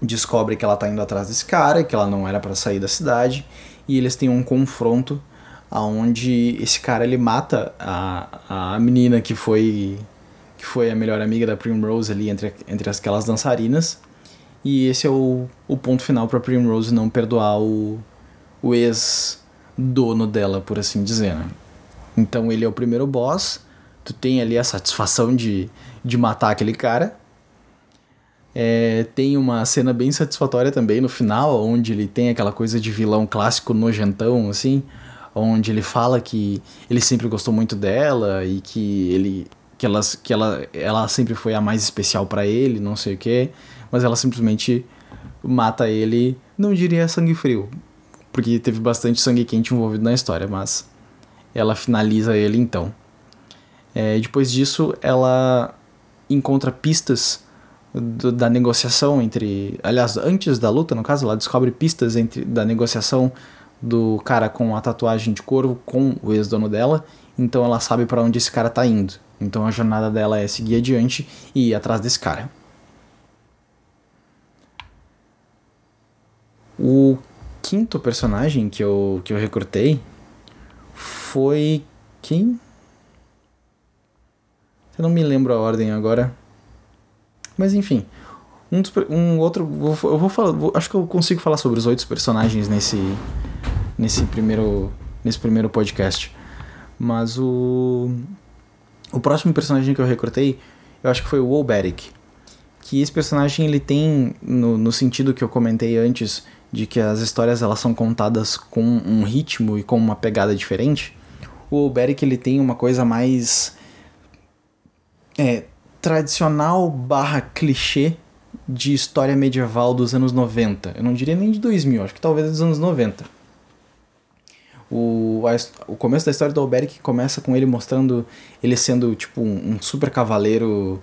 descobre que ela está indo atrás desse cara, que ela não era para sair da cidade, e eles têm um confronto aonde esse cara ele mata a, a menina que foi que foi a melhor amiga da Primrose ali entre, entre aquelas dançarinas e esse é o, o ponto final para Primrose não perdoar o, o ex-dono dela, por assim dizer. Né? Então ele é o primeiro boss, tu tem ali a satisfação de, de matar aquele cara. É, tem uma cena bem satisfatória também no final, onde ele tem aquela coisa de vilão clássico nojentão, assim, onde ele fala que ele sempre gostou muito dela e que ele que, ela, que ela, ela sempre foi a mais especial para ele, não sei o que mas ela simplesmente mata ele, não diria sangue frio, porque teve bastante sangue quente envolvido na história, mas ela finaliza ele então. É, depois disso, ela encontra pistas do, da negociação entre. Aliás, antes da luta, no caso, ela descobre pistas entre, da negociação do cara com a tatuagem de corvo com o ex-dono dela, então ela sabe para onde esse cara tá indo. Então a jornada dela é seguir adiante e ir atrás desse cara. O quinto personagem que eu, que eu recrutei foi. Quem? Eu não me lembro a ordem agora. Mas enfim. Um, um outro. eu vou falar. Vou, acho que eu consigo falar sobre os oito personagens nesse. Nesse primeiro. Nesse primeiro podcast. Mas o. O próximo personagem que eu recrutei, eu acho que foi o Wolberic. Que esse personagem ele tem, no, no sentido que eu comentei antes, de que as histórias elas são contadas com um ritmo e com uma pegada diferente, o Beric ele tem uma coisa mais é, tradicional barra clichê de história medieval dos anos 90. Eu não diria nem de 2000, acho que talvez dos anos 90. O, a, o começo da história do Alberic começa com ele mostrando ele sendo tipo um, um super cavaleiro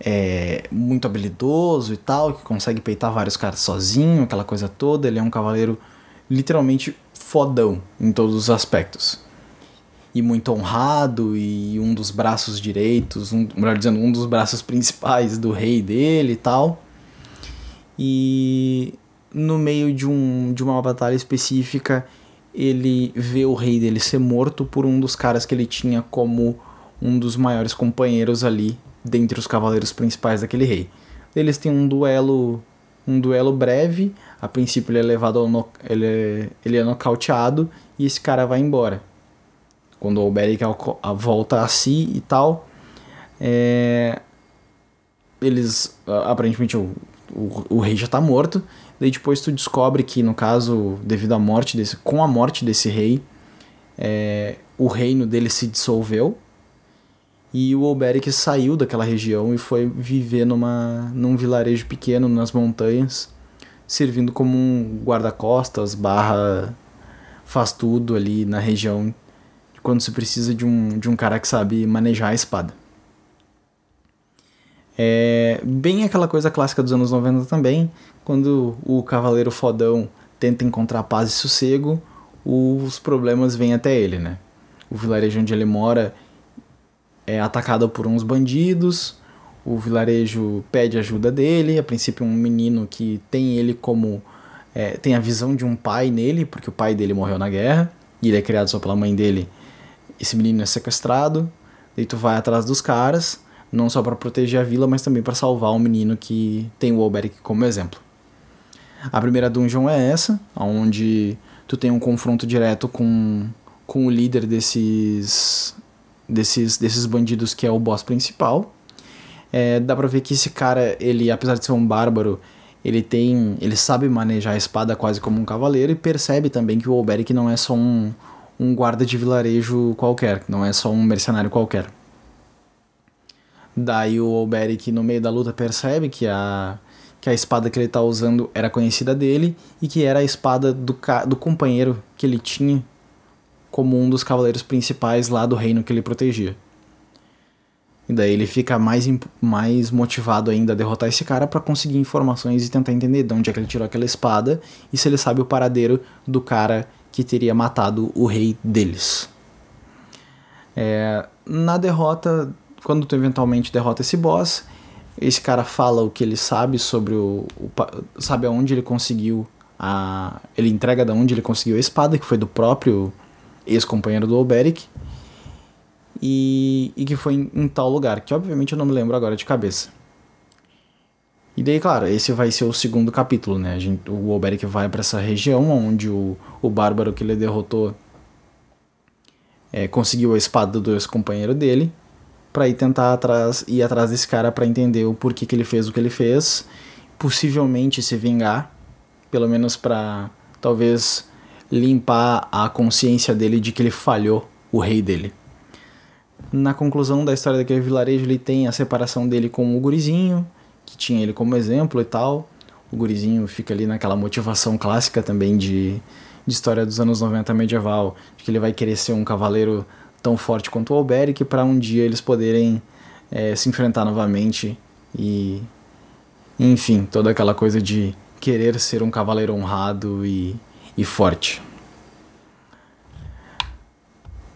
é, muito habilidoso e tal, que consegue peitar vários caras sozinho, aquela coisa toda. Ele é um cavaleiro literalmente fodão em todos os aspectos. E muito honrado, e um dos braços direitos, um, melhor dizendo, um dos braços principais do rei dele e tal. E no meio de, um, de uma batalha específica, ele vê o rei dele ser morto por um dos caras que ele tinha como um dos maiores companheiros ali dentre os cavaleiros principais daquele rei. Eles têm um duelo, um duelo breve, A princípio ele é levado ao no... ele, é... ele é nocauteado e esse cara vai embora. Quando o Beric volta a si e tal, é... eles aparentemente o, o, o rei já tá morto. Daí depois tu descobre que no caso, devido à morte desse, com a morte desse rei, é... o reino dele se dissolveu e o Olberic saiu daquela região e foi viver numa, num vilarejo pequeno nas montanhas, servindo como um guarda-costas barra faz tudo ali na região quando se precisa de um, de um cara que sabe manejar a espada. É bem aquela coisa clássica dos anos 90 também, quando o cavaleiro fodão tenta encontrar paz e sossego, os problemas vêm até ele, né? O vilarejo onde ele mora é atacado por uns bandidos. O vilarejo pede ajuda dele. A princípio, um menino que tem ele como. É, tem a visão de um pai nele, porque o pai dele morreu na guerra. E ele é criado só pela mãe dele. Esse menino é sequestrado. Daí tu vai atrás dos caras, não só para proteger a vila, mas também para salvar o menino que tem o Alberic como exemplo. A primeira dungeon é essa, onde tu tem um confronto direto com, com o líder desses desses, desses bandidos que é o boss principal. É, dá pra ver que esse cara, ele, apesar de ser um bárbaro, ele tem. ele sabe manejar a espada quase como um cavaleiro e percebe também que o Olberic não é só um, um guarda de vilarejo qualquer, não é só um mercenário qualquer. Daí o Olberic, no meio da luta, percebe que a, que a espada que ele está usando era conhecida dele e que era a espada do, do companheiro que ele tinha como um dos cavaleiros principais lá do reino que ele protegia. E daí ele fica mais, mais motivado ainda a derrotar esse cara para conseguir informações e tentar entender de onde é que ele tirou aquela espada e se ele sabe o paradeiro do cara que teria matado o rei deles. É, na derrota, quando tu eventualmente derrota esse boss, esse cara fala o que ele sabe sobre o, o sabe aonde ele conseguiu a ele entrega de onde ele conseguiu a espada que foi do próprio ex-companheiro do Oberic, e, e que foi em, em, tal lugar, que obviamente eu não me lembro agora de cabeça. E daí, claro, esse vai ser o segundo capítulo, né? Gente, o Oberic vai para essa região onde o, o bárbaro que ele derrotou é, conseguiu a espada do ex-companheiro dele, para ir tentar atrás, ir atrás desse cara para entender o porquê que ele fez o que ele fez, possivelmente se vingar, pelo menos para talvez limpar a consciência dele de que ele falhou o rei dele. Na conclusão da história daquele vilarejo, ele tem a separação dele com o gurizinho, que tinha ele como exemplo e tal. O gurizinho fica ali naquela motivação clássica também de, de história dos anos 90 medieval, de que ele vai querer ser um cavaleiro tão forte quanto o Alberic para um dia eles poderem é, se enfrentar novamente e enfim, toda aquela coisa de querer ser um cavaleiro honrado e e forte.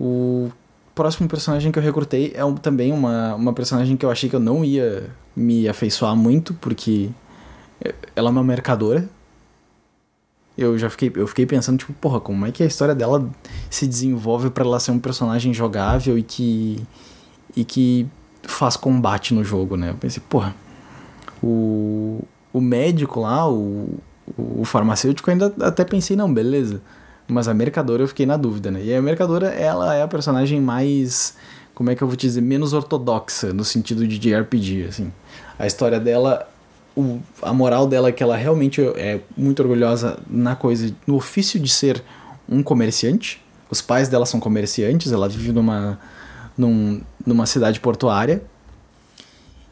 O próximo personagem que eu recrutei é um, também uma, uma personagem que eu achei que eu não ia me afeiçoar muito, porque ela é uma mercadora. Eu já fiquei, eu fiquei pensando, tipo, porra, como é que a história dela se desenvolve para ela ser um personagem jogável e que. e que faz combate no jogo, né? Eu pensei, porra, o, o médico lá, o, o, farmacêutico ainda até pensei, não, beleza. Mas a mercadora eu fiquei na dúvida, né? E a mercadora, ela é a personagem mais, como é que eu vou dizer, menos ortodoxa no sentido de JRPG, assim. A história dela, o, a moral dela é que ela realmente é muito orgulhosa na coisa, no ofício de ser um comerciante. Os pais dela são comerciantes, ela vive numa, num, numa cidade portuária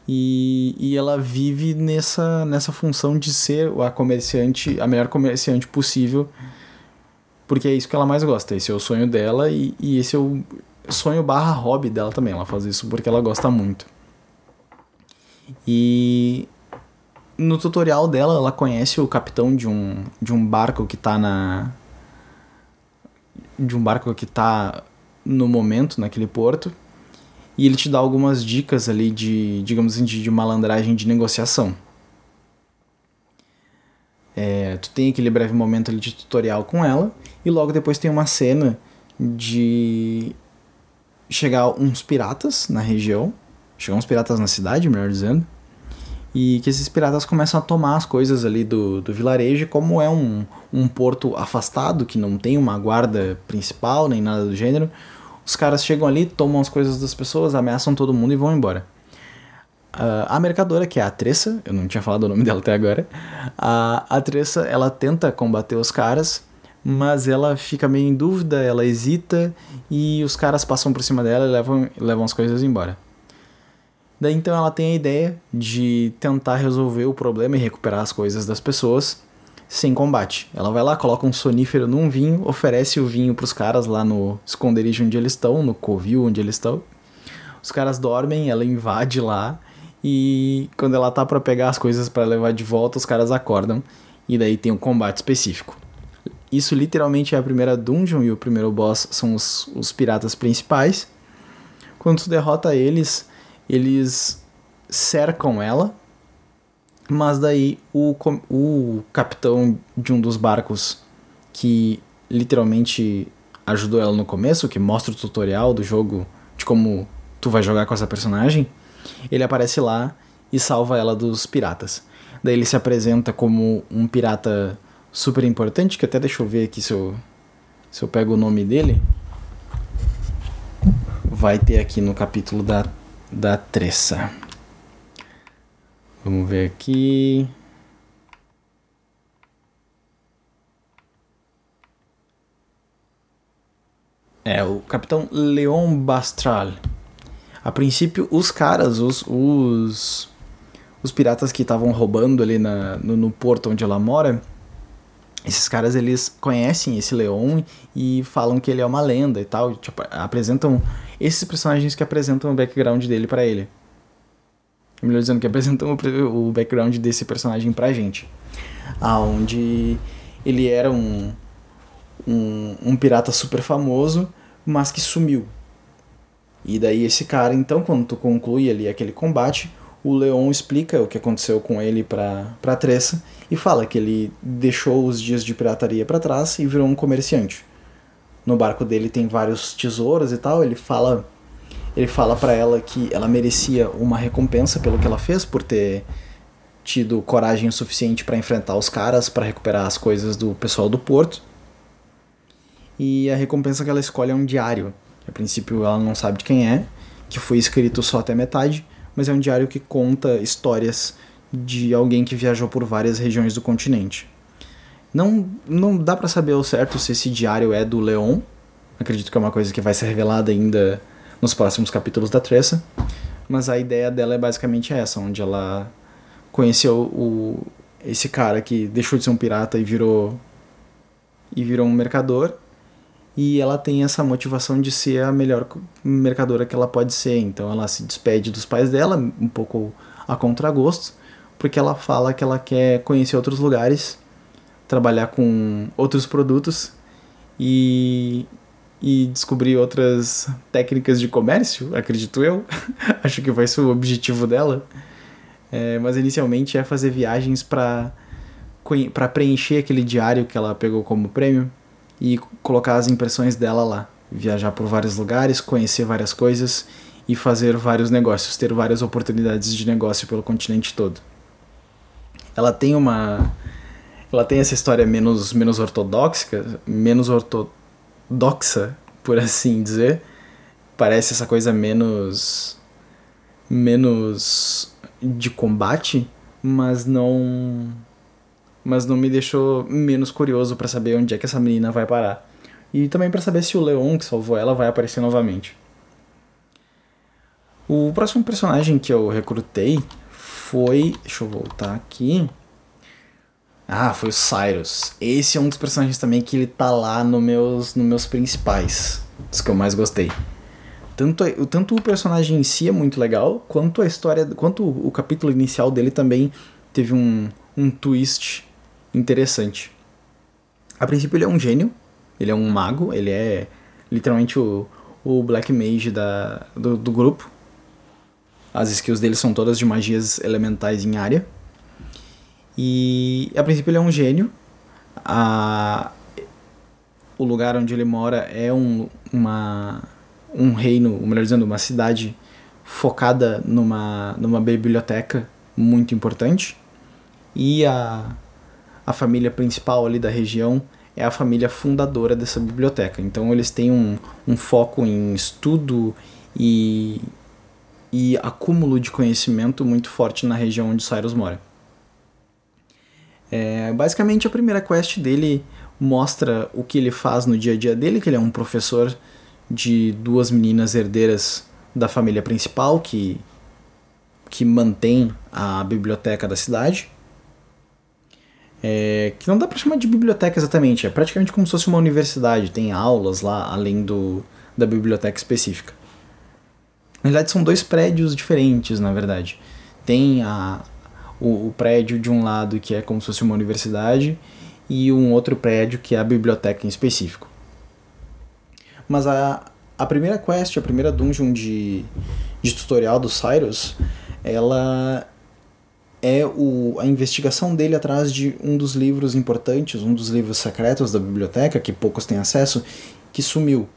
e, e ela vive nessa, nessa função de ser a comerciante, a melhor comerciante possível, porque é isso que ela mais gosta. Esse é o sonho dela e, e esse é o sonho barra hobby dela também. Ela faz isso porque ela gosta muito. E no tutorial dela, ela conhece o capitão de um, de um barco que tá na. De um barco que tá no momento naquele porto e ele te dá algumas dicas ali de, digamos assim, de, de malandragem de negociação. É, tu tem aquele breve momento ali de tutorial com ela, e logo depois tem uma cena de chegar uns piratas na região, chegar uns piratas na cidade, melhor dizendo, e que esses piratas começam a tomar as coisas ali do, do vilarejo, como é um, um porto afastado, que não tem uma guarda principal nem nada do gênero, os caras chegam ali, tomam as coisas das pessoas, ameaçam todo mundo e vão embora. Uh, a mercadora, que é a Tressa, eu não tinha falado o nome dela até agora, a, a Tressa, ela tenta combater os caras, mas ela fica meio em dúvida, ela hesita e os caras passam por cima dela e levam, levam as coisas embora. Daí então ela tem a ideia de tentar resolver o problema e recuperar as coisas das pessoas sem combate. Ela vai lá, coloca um sonífero num vinho, oferece o vinho pros caras lá no esconderijo onde eles estão, no covil onde eles estão. Os caras dormem, ela invade lá e quando ela tá para pegar as coisas para levar de volta, os caras acordam e daí tem um combate específico. Isso literalmente é a primeira dungeon e o primeiro boss são os, os piratas principais. Quando tu derrota eles, eles cercam ela, mas daí o, o capitão de um dos barcos que literalmente ajudou ela no começo, que mostra o tutorial do jogo de como tu vai jogar com essa personagem, ele aparece lá e salva ela dos piratas. Daí ele se apresenta como um pirata super importante, que até deixa eu ver aqui se eu, se eu pego o nome dele. Vai ter aqui no capítulo da da Tressa. Vamos ver aqui. É, o capitão Leon Bastral. A princípio, os caras, os, os, os piratas que estavam roubando ali na, no, no porto onde ela mora, esses caras eles conhecem esse Leon e falam que ele é uma lenda e tal, tipo, apresentam esses personagens que apresentam o background dele para ele. Melhor dizendo, que apresentam o, o background desse personagem pra gente. Aonde ele era um, um, um pirata super famoso, mas que sumiu. E daí esse cara, então, quando tu conclui ali aquele combate, o Leon explica o que aconteceu com ele pra, Tressa e fala que ele deixou os dias de pirataria para trás e virou um comerciante no barco dele tem vários tesouros e tal. Ele fala ele fala para ela que ela merecia uma recompensa pelo que ela fez por ter tido coragem o suficiente para enfrentar os caras, para recuperar as coisas do pessoal do porto. E a recompensa que ela escolhe é um diário. A princípio ela não sabe de quem é, que foi escrito só até metade, mas é um diário que conta histórias de alguém que viajou por várias regiões do continente. Não, não dá para saber ao certo se esse diário é do Leon. Acredito que é uma coisa que vai ser revelada ainda nos próximos capítulos da Tressa. Mas a ideia dela é basicamente essa, onde ela conheceu o, esse cara que deixou de ser um pirata e virou e virou um mercador. E ela tem essa motivação de ser a melhor mercadora que ela pode ser. Então ela se despede dos pais dela, um pouco a contragosto, porque ela fala que ela quer conhecer outros lugares trabalhar com outros produtos e, e descobrir outras técnicas de comércio, acredito eu. [laughs] Acho que vai ser o objetivo dela. É, mas inicialmente é fazer viagens para para preencher aquele diário que ela pegou como prêmio e colocar as impressões dela lá. Viajar por vários lugares, conhecer várias coisas e fazer vários negócios, ter várias oportunidades de negócio pelo continente todo. Ela tem uma ela tem essa história menos, menos ortodoxa, menos ortodoxa, por assim dizer. Parece essa coisa menos. menos. de combate, mas não. Mas não me deixou menos curioso para saber onde é que essa menina vai parar. E também para saber se o Leon, que salvou ela, vai aparecer novamente. O próximo personagem que eu recrutei foi. Deixa eu voltar aqui. Ah, foi o Cyrus. Esse é um dos personagens também que ele tá lá no meus, no meus principais. Dos que eu mais gostei. Tanto, tanto o personagem em si é muito legal, quanto a história. Quanto o capítulo inicial dele também teve um, um twist interessante. A princípio ele é um gênio, ele é um mago, ele é literalmente o, o Black Mage da, do, do grupo. As skills dele são todas de magias elementais em área. E a princípio ele é um gênio. A, o lugar onde ele mora é um, uma, um reino, ou melhor dizendo, uma cidade focada numa, numa biblioteca muito importante. E a, a família principal ali da região é a família fundadora dessa biblioteca. Então eles têm um, um foco em estudo e, e acúmulo de conhecimento muito forte na região onde Cyrus mora. É, basicamente a primeira quest dele mostra o que ele faz no dia a dia dele, que ele é um professor de duas meninas herdeiras da família principal que que mantém a biblioteca da cidade. É, que não dá para chamar de biblioteca exatamente, é praticamente como se fosse uma universidade, tem aulas lá além do, da biblioteca específica. Na verdade, são dois prédios diferentes, na verdade. Tem a, o, o prédio de um lado que é como se fosse uma universidade e um outro prédio que é a biblioteca em específico. Mas a, a primeira quest, a primeira dungeon de, de tutorial do Cyrus, ela é o, a investigação dele atrás de um dos livros importantes, um dos livros secretos da biblioteca, que poucos têm acesso, que sumiu.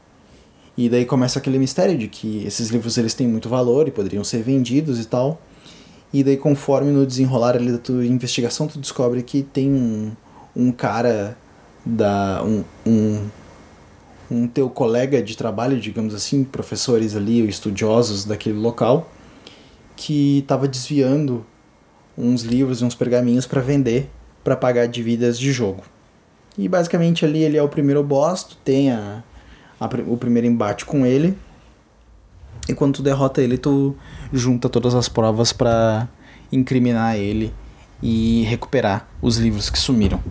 E daí começa aquele mistério de que esses livros eles têm muito valor e poderiam ser vendidos e tal. E daí conforme no desenrolar ali da tua investigação tu descobre que tem um, um cara da um, um um teu colega de trabalho, digamos assim, professores ali, estudiosos daquele local, que estava desviando uns livros e uns pergaminhos para vender para pagar dívidas de jogo. E basicamente ali ele é o primeiro boss, tu tem a, a, o primeiro embate com ele. E quando tu derrota ele, tu junta todas as provas para incriminar ele e recuperar os livros que sumiram.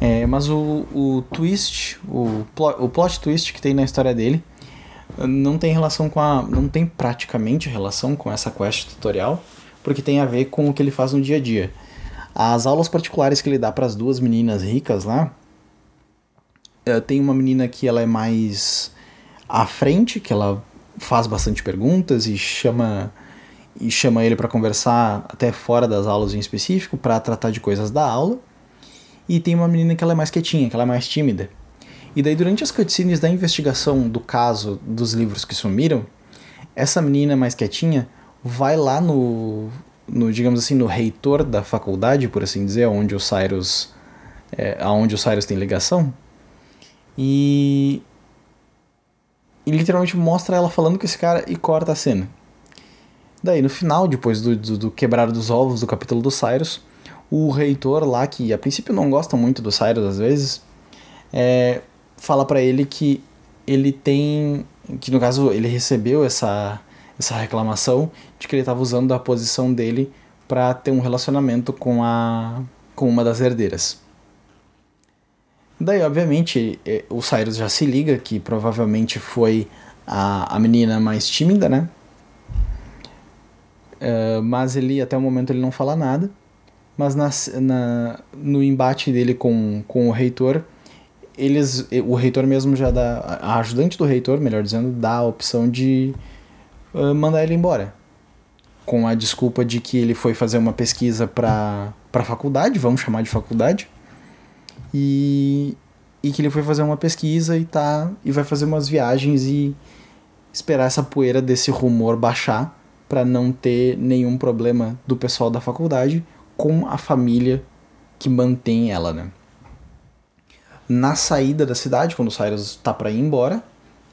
É, mas o, o twist, o o plot twist que tem na história dele não tem relação com a. não tem praticamente relação com essa quest tutorial, porque tem a ver com o que ele faz no dia a dia. As aulas particulares que ele dá para as duas meninas ricas lá, eh, tem uma menina que ela é mais à frente, que ela faz bastante perguntas e chama e chama ele para conversar até fora das aulas em específico para tratar de coisas da aula. E tem uma menina que ela é mais quietinha, que ela é mais tímida. E daí durante as cutscenes da investigação do caso dos livros que sumiram, essa menina mais quietinha vai lá no, no digamos assim, no reitor da faculdade, por assim dizer, onde o Cyrus é, aonde o Cyrus tem ligação. E e literalmente mostra ela falando com esse cara e corta a cena. Daí, no final, depois do, do, do quebrar dos ovos do capítulo do Cyrus, o reitor lá, que a princípio não gosta muito do Cyrus às vezes, é, fala para ele que ele tem. que no caso ele recebeu essa, essa reclamação de que ele estava usando a posição dele para ter um relacionamento com, a, com uma das herdeiras. Daí, obviamente, é, o Cyrus já se liga que provavelmente foi a, a menina mais tímida, né? Uh, mas ele, até o momento, ele não fala nada. Mas na, na, no embate dele com, com o reitor, eles, o reitor mesmo já dá, a ajudante do reitor, melhor dizendo, dá a opção de uh, mandar ele embora. Com a desculpa de que ele foi fazer uma pesquisa para a faculdade, vamos chamar de faculdade, e, e que ele foi fazer uma pesquisa e, tá, e vai fazer umas viagens e esperar essa poeira desse rumor baixar para não ter nenhum problema do pessoal da faculdade com a família que mantém ela, né? Na saída da cidade, quando o Cyrus está para ir embora,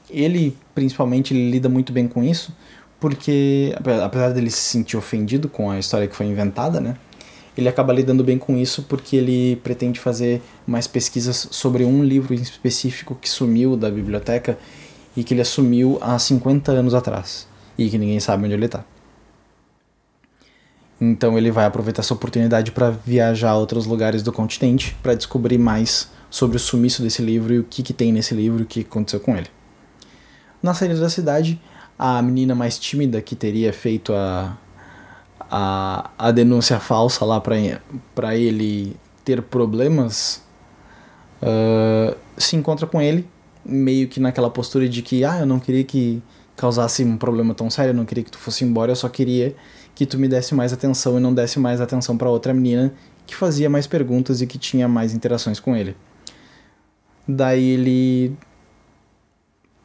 ele, principalmente, ele lida muito bem com isso, porque apesar dele se sentir ofendido com a história que foi inventada, né? Ele acaba lidando bem com isso porque ele pretende fazer mais pesquisas sobre um livro em específico que sumiu da biblioteca e que ele assumiu há 50 anos atrás e que ninguém sabe onde ele está. Então ele vai aproveitar essa oportunidade para viajar a outros lugares do continente para descobrir mais sobre o sumiço desse livro e o que, que tem nesse livro e o que aconteceu com ele. Na saída da cidade, a menina mais tímida que teria feito a, a, a denúncia falsa lá para ele ter problemas uh, se encontra com ele, meio que naquela postura de que, ah, eu não queria que causasse um problema tão sério, eu não queria que tu fosse embora, eu só queria que tu me desse mais atenção e não desse mais atenção para outra menina que fazia mais perguntas e que tinha mais interações com ele. Daí ele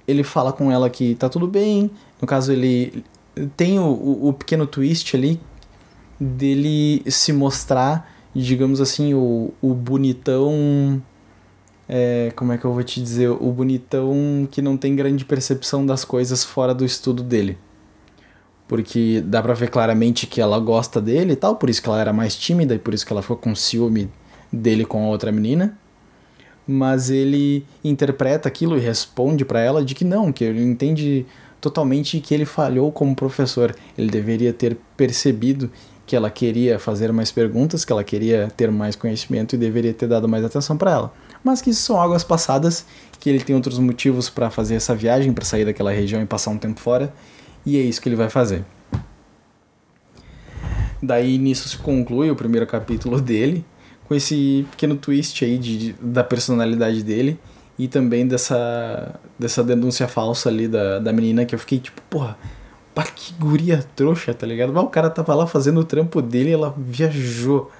ele fala com ela que tá tudo bem. No caso ele tem o, o, pequeno twist ali dele se mostrar, digamos assim, o, o bonitão. É, como é que eu vou te dizer? O bonitão que não tem grande percepção das coisas fora do estudo dele. Porque dá pra ver claramente que ela gosta dele e tal, por isso que ela era mais tímida e por isso que ela ficou com ciúme dele com a outra menina. Mas ele interpreta aquilo e responde para ela de que não, que ele entende totalmente que ele falhou como professor. Ele deveria ter percebido que ela queria fazer mais perguntas, que ela queria ter mais conhecimento e deveria ter dado mais atenção para ela. Mas que isso são águas passadas, que ele tem outros motivos para fazer essa viagem, para sair daquela região e passar um tempo fora, e é isso que ele vai fazer. Daí nisso se conclui o primeiro capítulo dele, com esse pequeno twist aí de, da personalidade dele e também dessa, dessa denúncia falsa ali da, da menina que eu fiquei tipo, porra, pá, que guria trouxa, tá ligado? Mas o cara tava lá fazendo o trampo dele e ela viajou.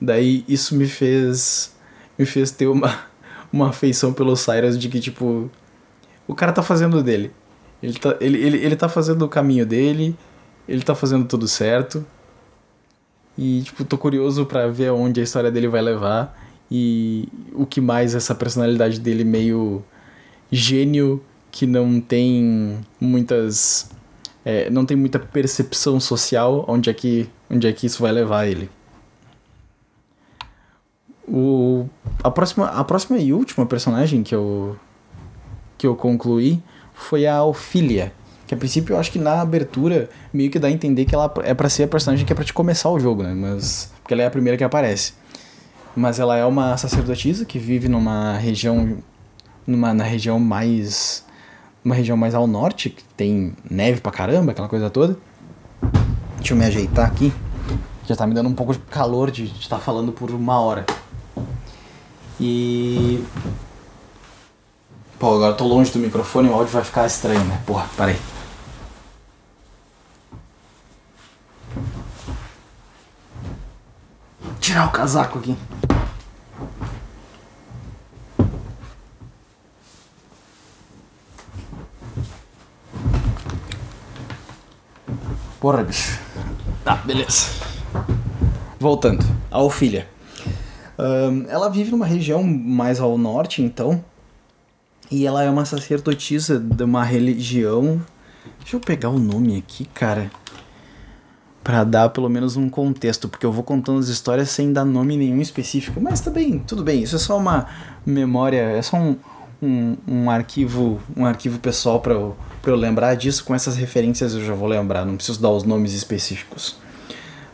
Daí isso me fez me fez ter uma, [laughs] uma afeição pelo Cyrus de que, tipo, o cara tá fazendo dele. Ele tá, ele, ele, ele tá fazendo o caminho dele, ele tá fazendo tudo certo. E, tipo, tô curioso para ver aonde a história dele vai levar. E o que mais essa personalidade dele meio gênio que não tem muitas é, não tem muita percepção social onde é que onde é que isso vai levar ele. O a próxima a próxima e última personagem que eu que eu concluí foi a Ophelia que a princípio eu acho que na abertura meio que dá a entender que ela é para ser a personagem que é para te começar o jogo, né? Mas porque ela é a primeira que aparece. Mas ela é uma sacerdotisa que vive numa região numa na região mais uma região mais ao norte, que tem neve pra caramba, aquela coisa toda. Deixa eu me ajeitar aqui. Já tá me dando um pouco de calor de estar tá falando por uma hora. E Pô, agora eu tô longe do microfone, o áudio vai ficar estranho, né? Porra, parei. Tirar o casaco aqui. Porra, bicho. Tá, beleza. Voltando. A Ofília. Um, ela vive numa região mais ao norte, então. E ela é uma sacerdotisa de uma religião. Deixa eu pegar o nome aqui, cara para dar pelo menos um contexto, porque eu vou contando as histórias sem dar nome nenhum específico, mas também, tudo bem, isso é só uma memória, é só um, um, um arquivo um arquivo pessoal para eu, eu lembrar disso, com essas referências eu já vou lembrar, não preciso dar os nomes específicos.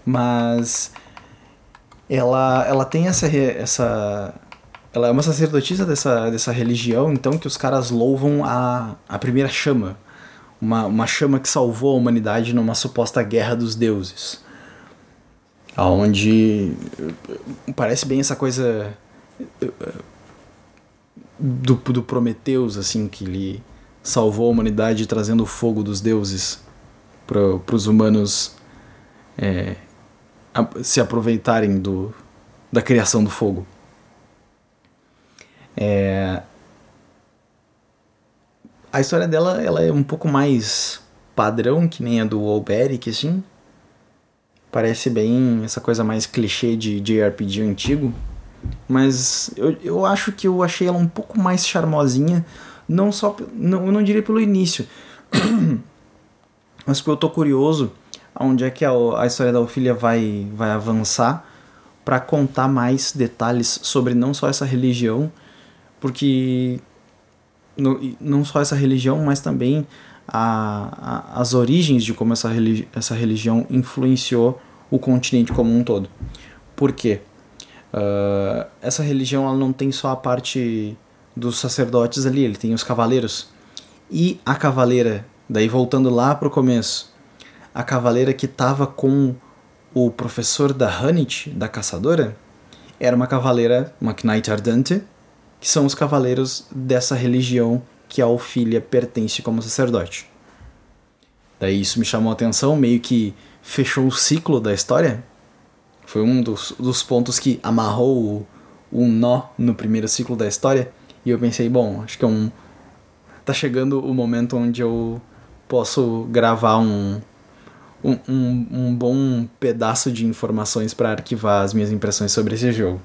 Mas ela, ela tem essa, essa ela é uma sacerdotisa dessa, dessa religião, então que os caras louvam a, a primeira chama, uma, uma chama que salvou a humanidade numa suposta guerra dos deuses. Onde parece bem essa coisa do, do Prometeus, assim, que ele salvou a humanidade trazendo o fogo dos deuses para os humanos é, se aproveitarem do, da criação do fogo. É, a história dela ela é um pouco mais padrão, que nem a do Alberic, assim. Parece bem essa coisa mais clichê de JRPG antigo. Mas eu, eu acho que eu achei ela um pouco mais charmosinha. Não só. Não, eu não diria pelo início. [clears throat] mas porque eu tô curioso aonde é que a, a história da Ofília vai, vai avançar para contar mais detalhes sobre não só essa religião, porque no, não só essa religião, mas também a, a, as origens de como essa, religi essa religião influenciou o continente como um todo. Por quê? Uh, essa religião ela não tem só a parte dos sacerdotes ali, ele tem os cavaleiros. E a cavaleira, daí voltando lá para o começo, a cavaleira que estava com o professor da Hanit, da caçadora, era uma cavaleira, uma Knight Ardente, que são os cavaleiros dessa religião que a Ofília pertence como sacerdote. Daí isso me chamou a atenção, meio que fechou o ciclo da história. Foi um dos, dos pontos que amarrou o, nó no primeiro ciclo da história. E eu pensei, bom, acho que é um. Tá chegando o momento onde eu posso gravar um, um, um, um bom pedaço de informações para arquivar as minhas impressões sobre esse jogo.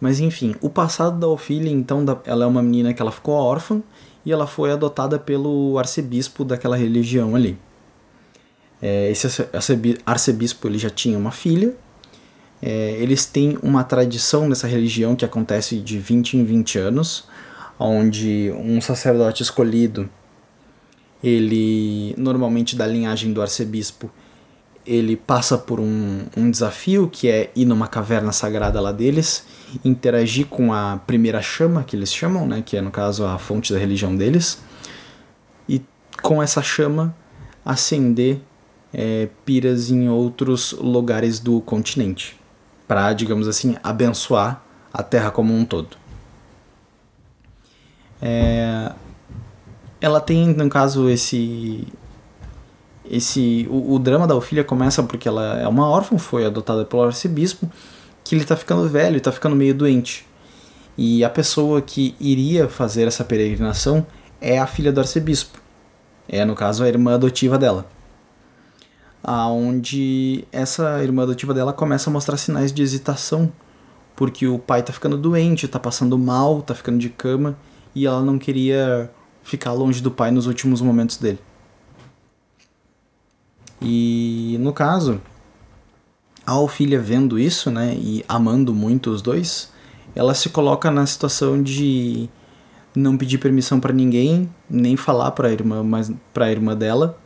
Mas enfim, o passado da Ophelia, então, ela é uma menina que ela ficou órfã e ela foi adotada pelo arcebispo daquela religião ali. É, esse arcebispo ele já tinha uma filha. É, eles têm uma tradição nessa religião que acontece de 20 em 20 anos, onde um sacerdote escolhido ele normalmente da linhagem do arcebispo, ele passa por um, um desafio que é ir numa caverna sagrada lá deles, interagir com a primeira chama que eles chamam, né, que é no caso a fonte da religião deles, e com essa chama acender é, piras em outros lugares do continente, para, digamos assim, abençoar a Terra como um todo. É, ela tem, no caso, esse. Esse o, o, drama da Ofília começa porque ela é uma órfã, foi adotada pelo arcebispo, que ele tá ficando velho, tá ficando meio doente. E a pessoa que iria fazer essa peregrinação é a filha do arcebispo. É, no caso, a irmã adotiva dela. Aonde essa irmã adotiva dela começa a mostrar sinais de hesitação, porque o pai tá ficando doente, tá passando mal, tá ficando de cama, e ela não queria ficar longe do pai nos últimos momentos dele. E no caso, a Ophelia vendo isso, né, e amando muito os dois, ela se coloca na situação de não pedir permissão para ninguém, nem falar para a irmã, mas para a irmã dela.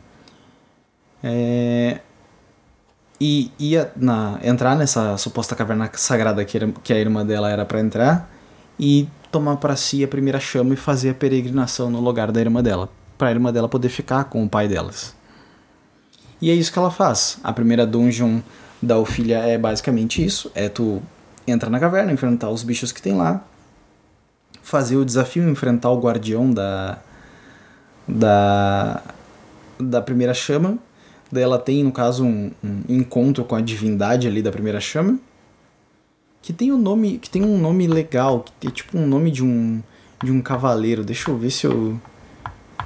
É, e ia na, entrar nessa suposta caverna sagrada que, era, que a irmã dela era para entrar e tomar para si a primeira chama e fazer a peregrinação no lugar da irmã dela, para a irmã dela poder ficar com o pai delas. E é isso que ela faz. A primeira dungeon da Ofília é basicamente isso: é tu entra na caverna, enfrentar os bichos que tem lá, fazer o desafio, enfrentar o guardião da da da primeira chama. Daí ela tem, no caso, um, um encontro com a divindade ali da primeira chama que tem um nome, que tem um nome legal, que é tipo um nome de um de um cavaleiro. Deixa eu ver se eu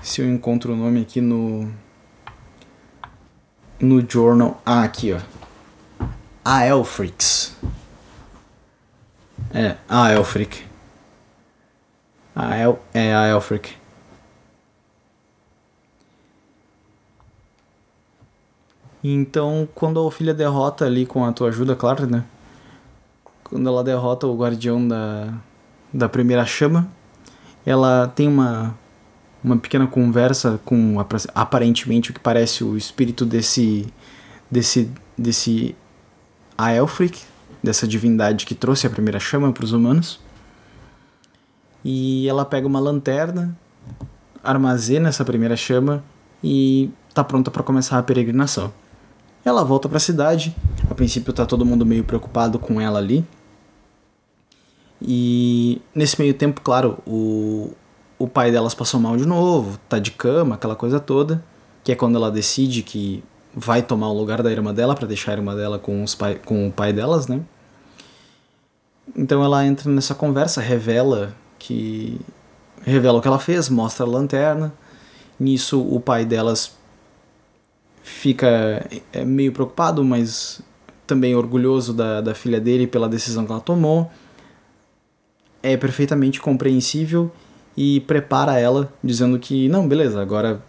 se eu encontro o nome aqui no no journal. Ah, aqui, ó. A Elfrix. É, a Elfric. A El, é a Elfric. Então, quando a Ofília derrota ali com a tua ajuda, claro, né? quando ela derrota o guardião da, da primeira chama, ela tem uma, uma pequena conversa com aparentemente o que parece o espírito desse desse desse Aelfric, dessa divindade que trouxe a primeira chama para os humanos. E ela pega uma lanterna, armazena essa primeira chama e está pronta para começar a peregrinação. Ela volta para a cidade. A princípio tá todo mundo meio preocupado com ela ali. E nesse meio tempo, claro, o, o pai delas passou mal de novo, tá de cama, aquela coisa toda, que é quando ela decide que vai tomar o lugar da irmã dela para deixar a irmã dela com, os pai, com o pai delas, né? Então ela entra nessa conversa, revela que revela o que ela fez, mostra a lanterna. Nisso o pai delas fica é, meio preocupado, mas também orgulhoso da, da filha dele pela decisão que ela tomou. É perfeitamente compreensível e prepara ela, dizendo que, não, beleza, agora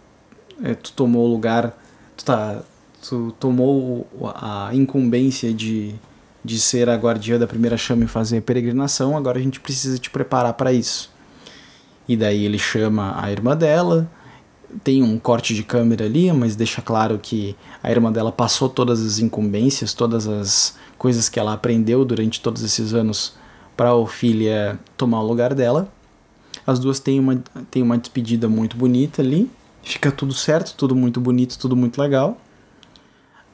é, tu tomou o lugar, tu, tá, tu tomou a incumbência de, de ser a guardiã da primeira chama e fazer a peregrinação, agora a gente precisa te preparar para isso. E daí ele chama a irmã dela, tem um corte de câmera ali, mas deixa claro que a irmã dela passou todas as incumbências, todas as coisas que ela aprendeu durante todos esses anos para a Ofília tomar o lugar dela. As duas têm uma, têm uma despedida muito bonita ali. Fica tudo certo, tudo muito bonito, tudo muito legal.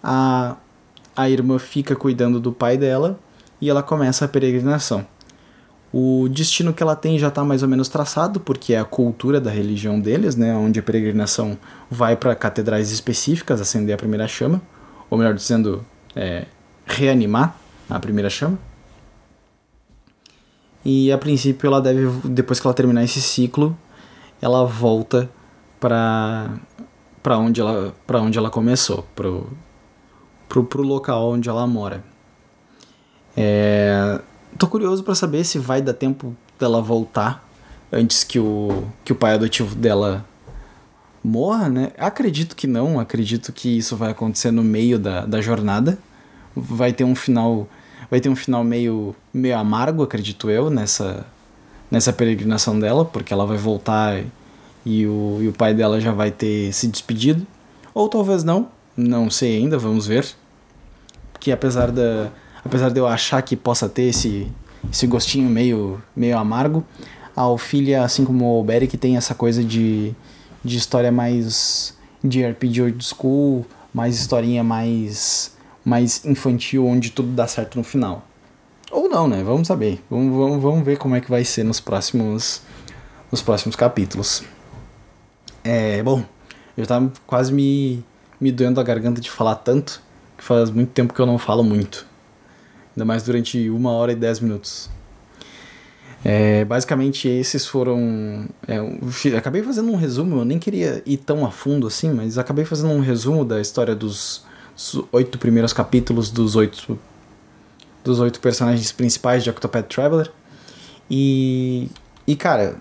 A, a irmã fica cuidando do pai dela e ela começa a peregrinação. O destino que ela tem já está mais ou menos traçado, porque é a cultura da religião deles, né, onde a peregrinação vai para catedrais específicas acender a primeira chama, ou melhor dizendo, é, reanimar a primeira chama. E a princípio ela deve, depois que ela terminar esse ciclo, ela volta para para onde ela para onde ela começou, pro, pro, pro local onde ela mora. É, tô curioso para saber se vai dar tempo dela voltar antes que o que o pai adotivo dela morra, né? Acredito que não, acredito que isso vai acontecer no meio da, da jornada. Vai ter um final vai ter um final meio meio amargo, acredito eu, nessa nessa peregrinação dela, porque ela vai voltar e o, e o pai dela já vai ter se despedido. Ou talvez não, não sei ainda, vamos ver. Que apesar da apesar de eu achar que possa ter esse, esse gostinho meio, meio amargo, a Ophelia, assim como o Beric, tem essa coisa de, de história mais de RPG old school, mais historinha mais, mais infantil, onde tudo dá certo no final. Ou não, né? Vamos saber. Vamos, vamos, vamos ver como é que vai ser nos próximos, nos próximos capítulos. É, bom, eu tava quase me, me doendo a garganta de falar tanto, que faz muito tempo que eu não falo muito. Ainda mais durante uma hora e dez minutos. É, basicamente, esses foram. É, acabei fazendo um resumo, eu nem queria ir tão a fundo assim, mas acabei fazendo um resumo da história dos, dos oito primeiros capítulos dos oito dos oito personagens principais de Octopath Traveler. E, e cara,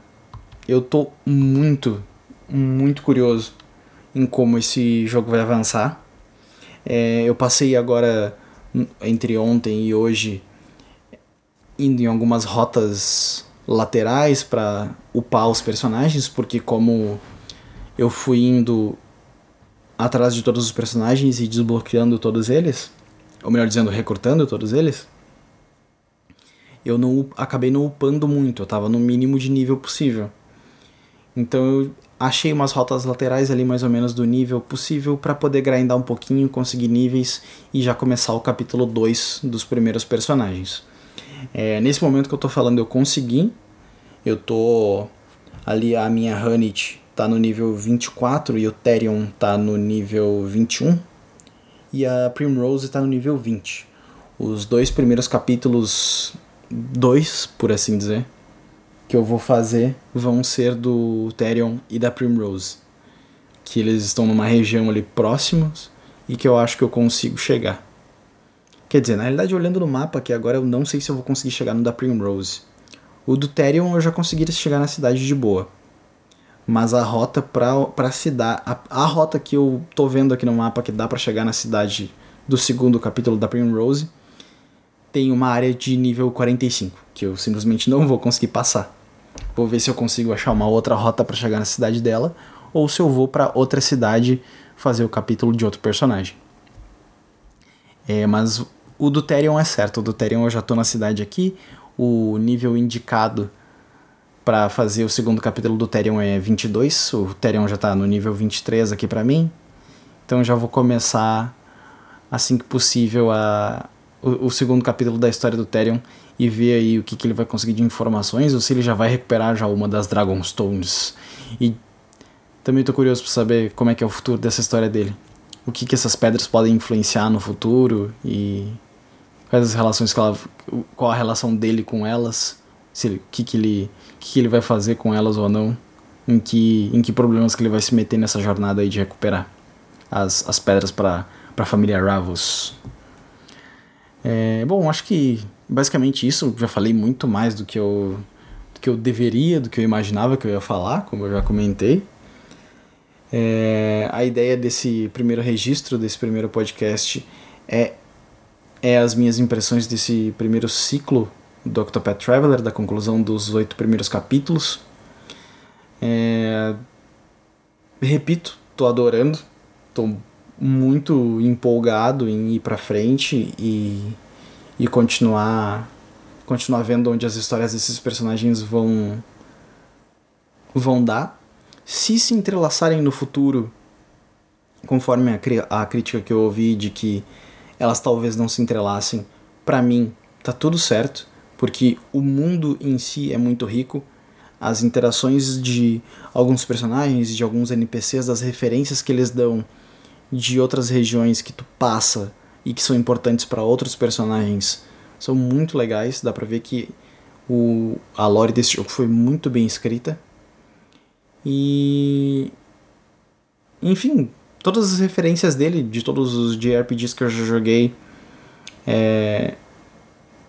eu tô muito, muito curioso em como esse jogo vai avançar. É, eu passei agora, entre ontem e hoje, indo em algumas rotas laterais para upar os personagens, porque como eu fui indo atrás de todos os personagens e desbloqueando todos eles, ou melhor dizendo, recrutando todos eles, eu não acabei não upando muito, eu tava no mínimo de nível possível. Então eu achei umas rotas laterais ali mais ou menos do nível possível para poder grindar um pouquinho, conseguir níveis e já começar o capítulo 2 dos primeiros personagens. É, nesse momento que eu tô falando eu consegui, eu tô ali a minha Hanit tá no nível 24 e o Therion tá no nível 21 e a Primrose tá no nível 20. Os dois primeiros capítulos dois, por assim dizer, que eu vou fazer vão ser do Therion e da Primrose. Que eles estão numa região ali próximos e que eu acho que eu consigo chegar. Quer dizer, na realidade, olhando no mapa aqui agora, eu não sei se eu vou conseguir chegar no da Primrose. O do Therion eu já conseguiria chegar na cidade de boa. Mas a rota pra, pra cidade. A, a rota que eu tô vendo aqui no mapa que dá para chegar na cidade do segundo capítulo da Primrose tem uma área de nível 45, que eu simplesmente não vou conseguir passar. Vou ver se eu consigo achar uma outra rota para chegar na cidade dela, ou se eu vou para outra cidade fazer o capítulo de outro personagem. É, mas o do Therion é certo, o do Therion eu já tô na cidade aqui, o nível indicado para fazer o segundo capítulo do Therion é 22, o Therion já tá no nível 23 aqui para mim, então já vou começar assim que possível a, o, o, segundo capítulo da história do Therion e ver aí o que, que ele vai conseguir de informações ou se ele já vai recuperar já uma das Dragonstones. E também estou curioso para saber como é que é o futuro dessa história dele. O que, que essas pedras podem influenciar no futuro e quais as relações que ela, qual a relação dele com elas, se o que, que ele que, que ele vai fazer com elas ou não, em que em que problemas que ele vai se meter nessa jornada aí de recuperar as, as pedras para para a família Ravos. É, bom, acho que basicamente isso. Já falei muito mais do que eu, do que eu deveria, do que eu imaginava que eu ia falar, como eu já comentei. É, a ideia desse primeiro registro, desse primeiro podcast, é, é as minhas impressões desse primeiro ciclo do Octopath Traveler, da conclusão dos oito primeiros capítulos. É, repito, tô adorando, tô muito empolgado em ir para frente e, e continuar continuar vendo onde as histórias desses personagens vão vão dar. Se se entrelaçarem no futuro, conforme a, a crítica que eu ouvi de que elas talvez não se entrelacem, para mim tá tudo certo, porque o mundo em si é muito rico. As interações de alguns personagens, de alguns NPCs, as referências que eles dão de outras regiões que tu passa e que são importantes para outros personagens são muito legais. Dá pra ver que o, a lore desse jogo foi muito bem escrita. E. enfim, todas as referências dele, de todos os JRPGs que eu já joguei, é,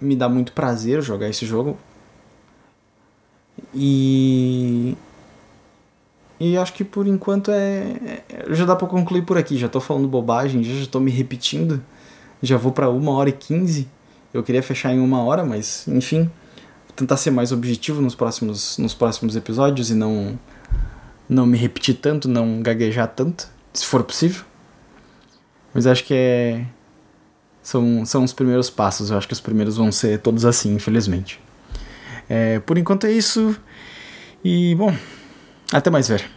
me dá muito prazer jogar esse jogo. E. E acho que por enquanto é. é já dá pra concluir por aqui. Já tô falando bobagem, já, já tô me repetindo. Já vou para uma hora e quinze. Eu queria fechar em uma hora, mas enfim. Vou tentar ser mais objetivo nos próximos, nos próximos episódios e não. Não me repetir tanto, não gaguejar tanto, se for possível. Mas acho que é. São, são os primeiros passos. Eu acho que os primeiros vão ser todos assim, infelizmente. É, por enquanto é isso. E, bom, até mais ver.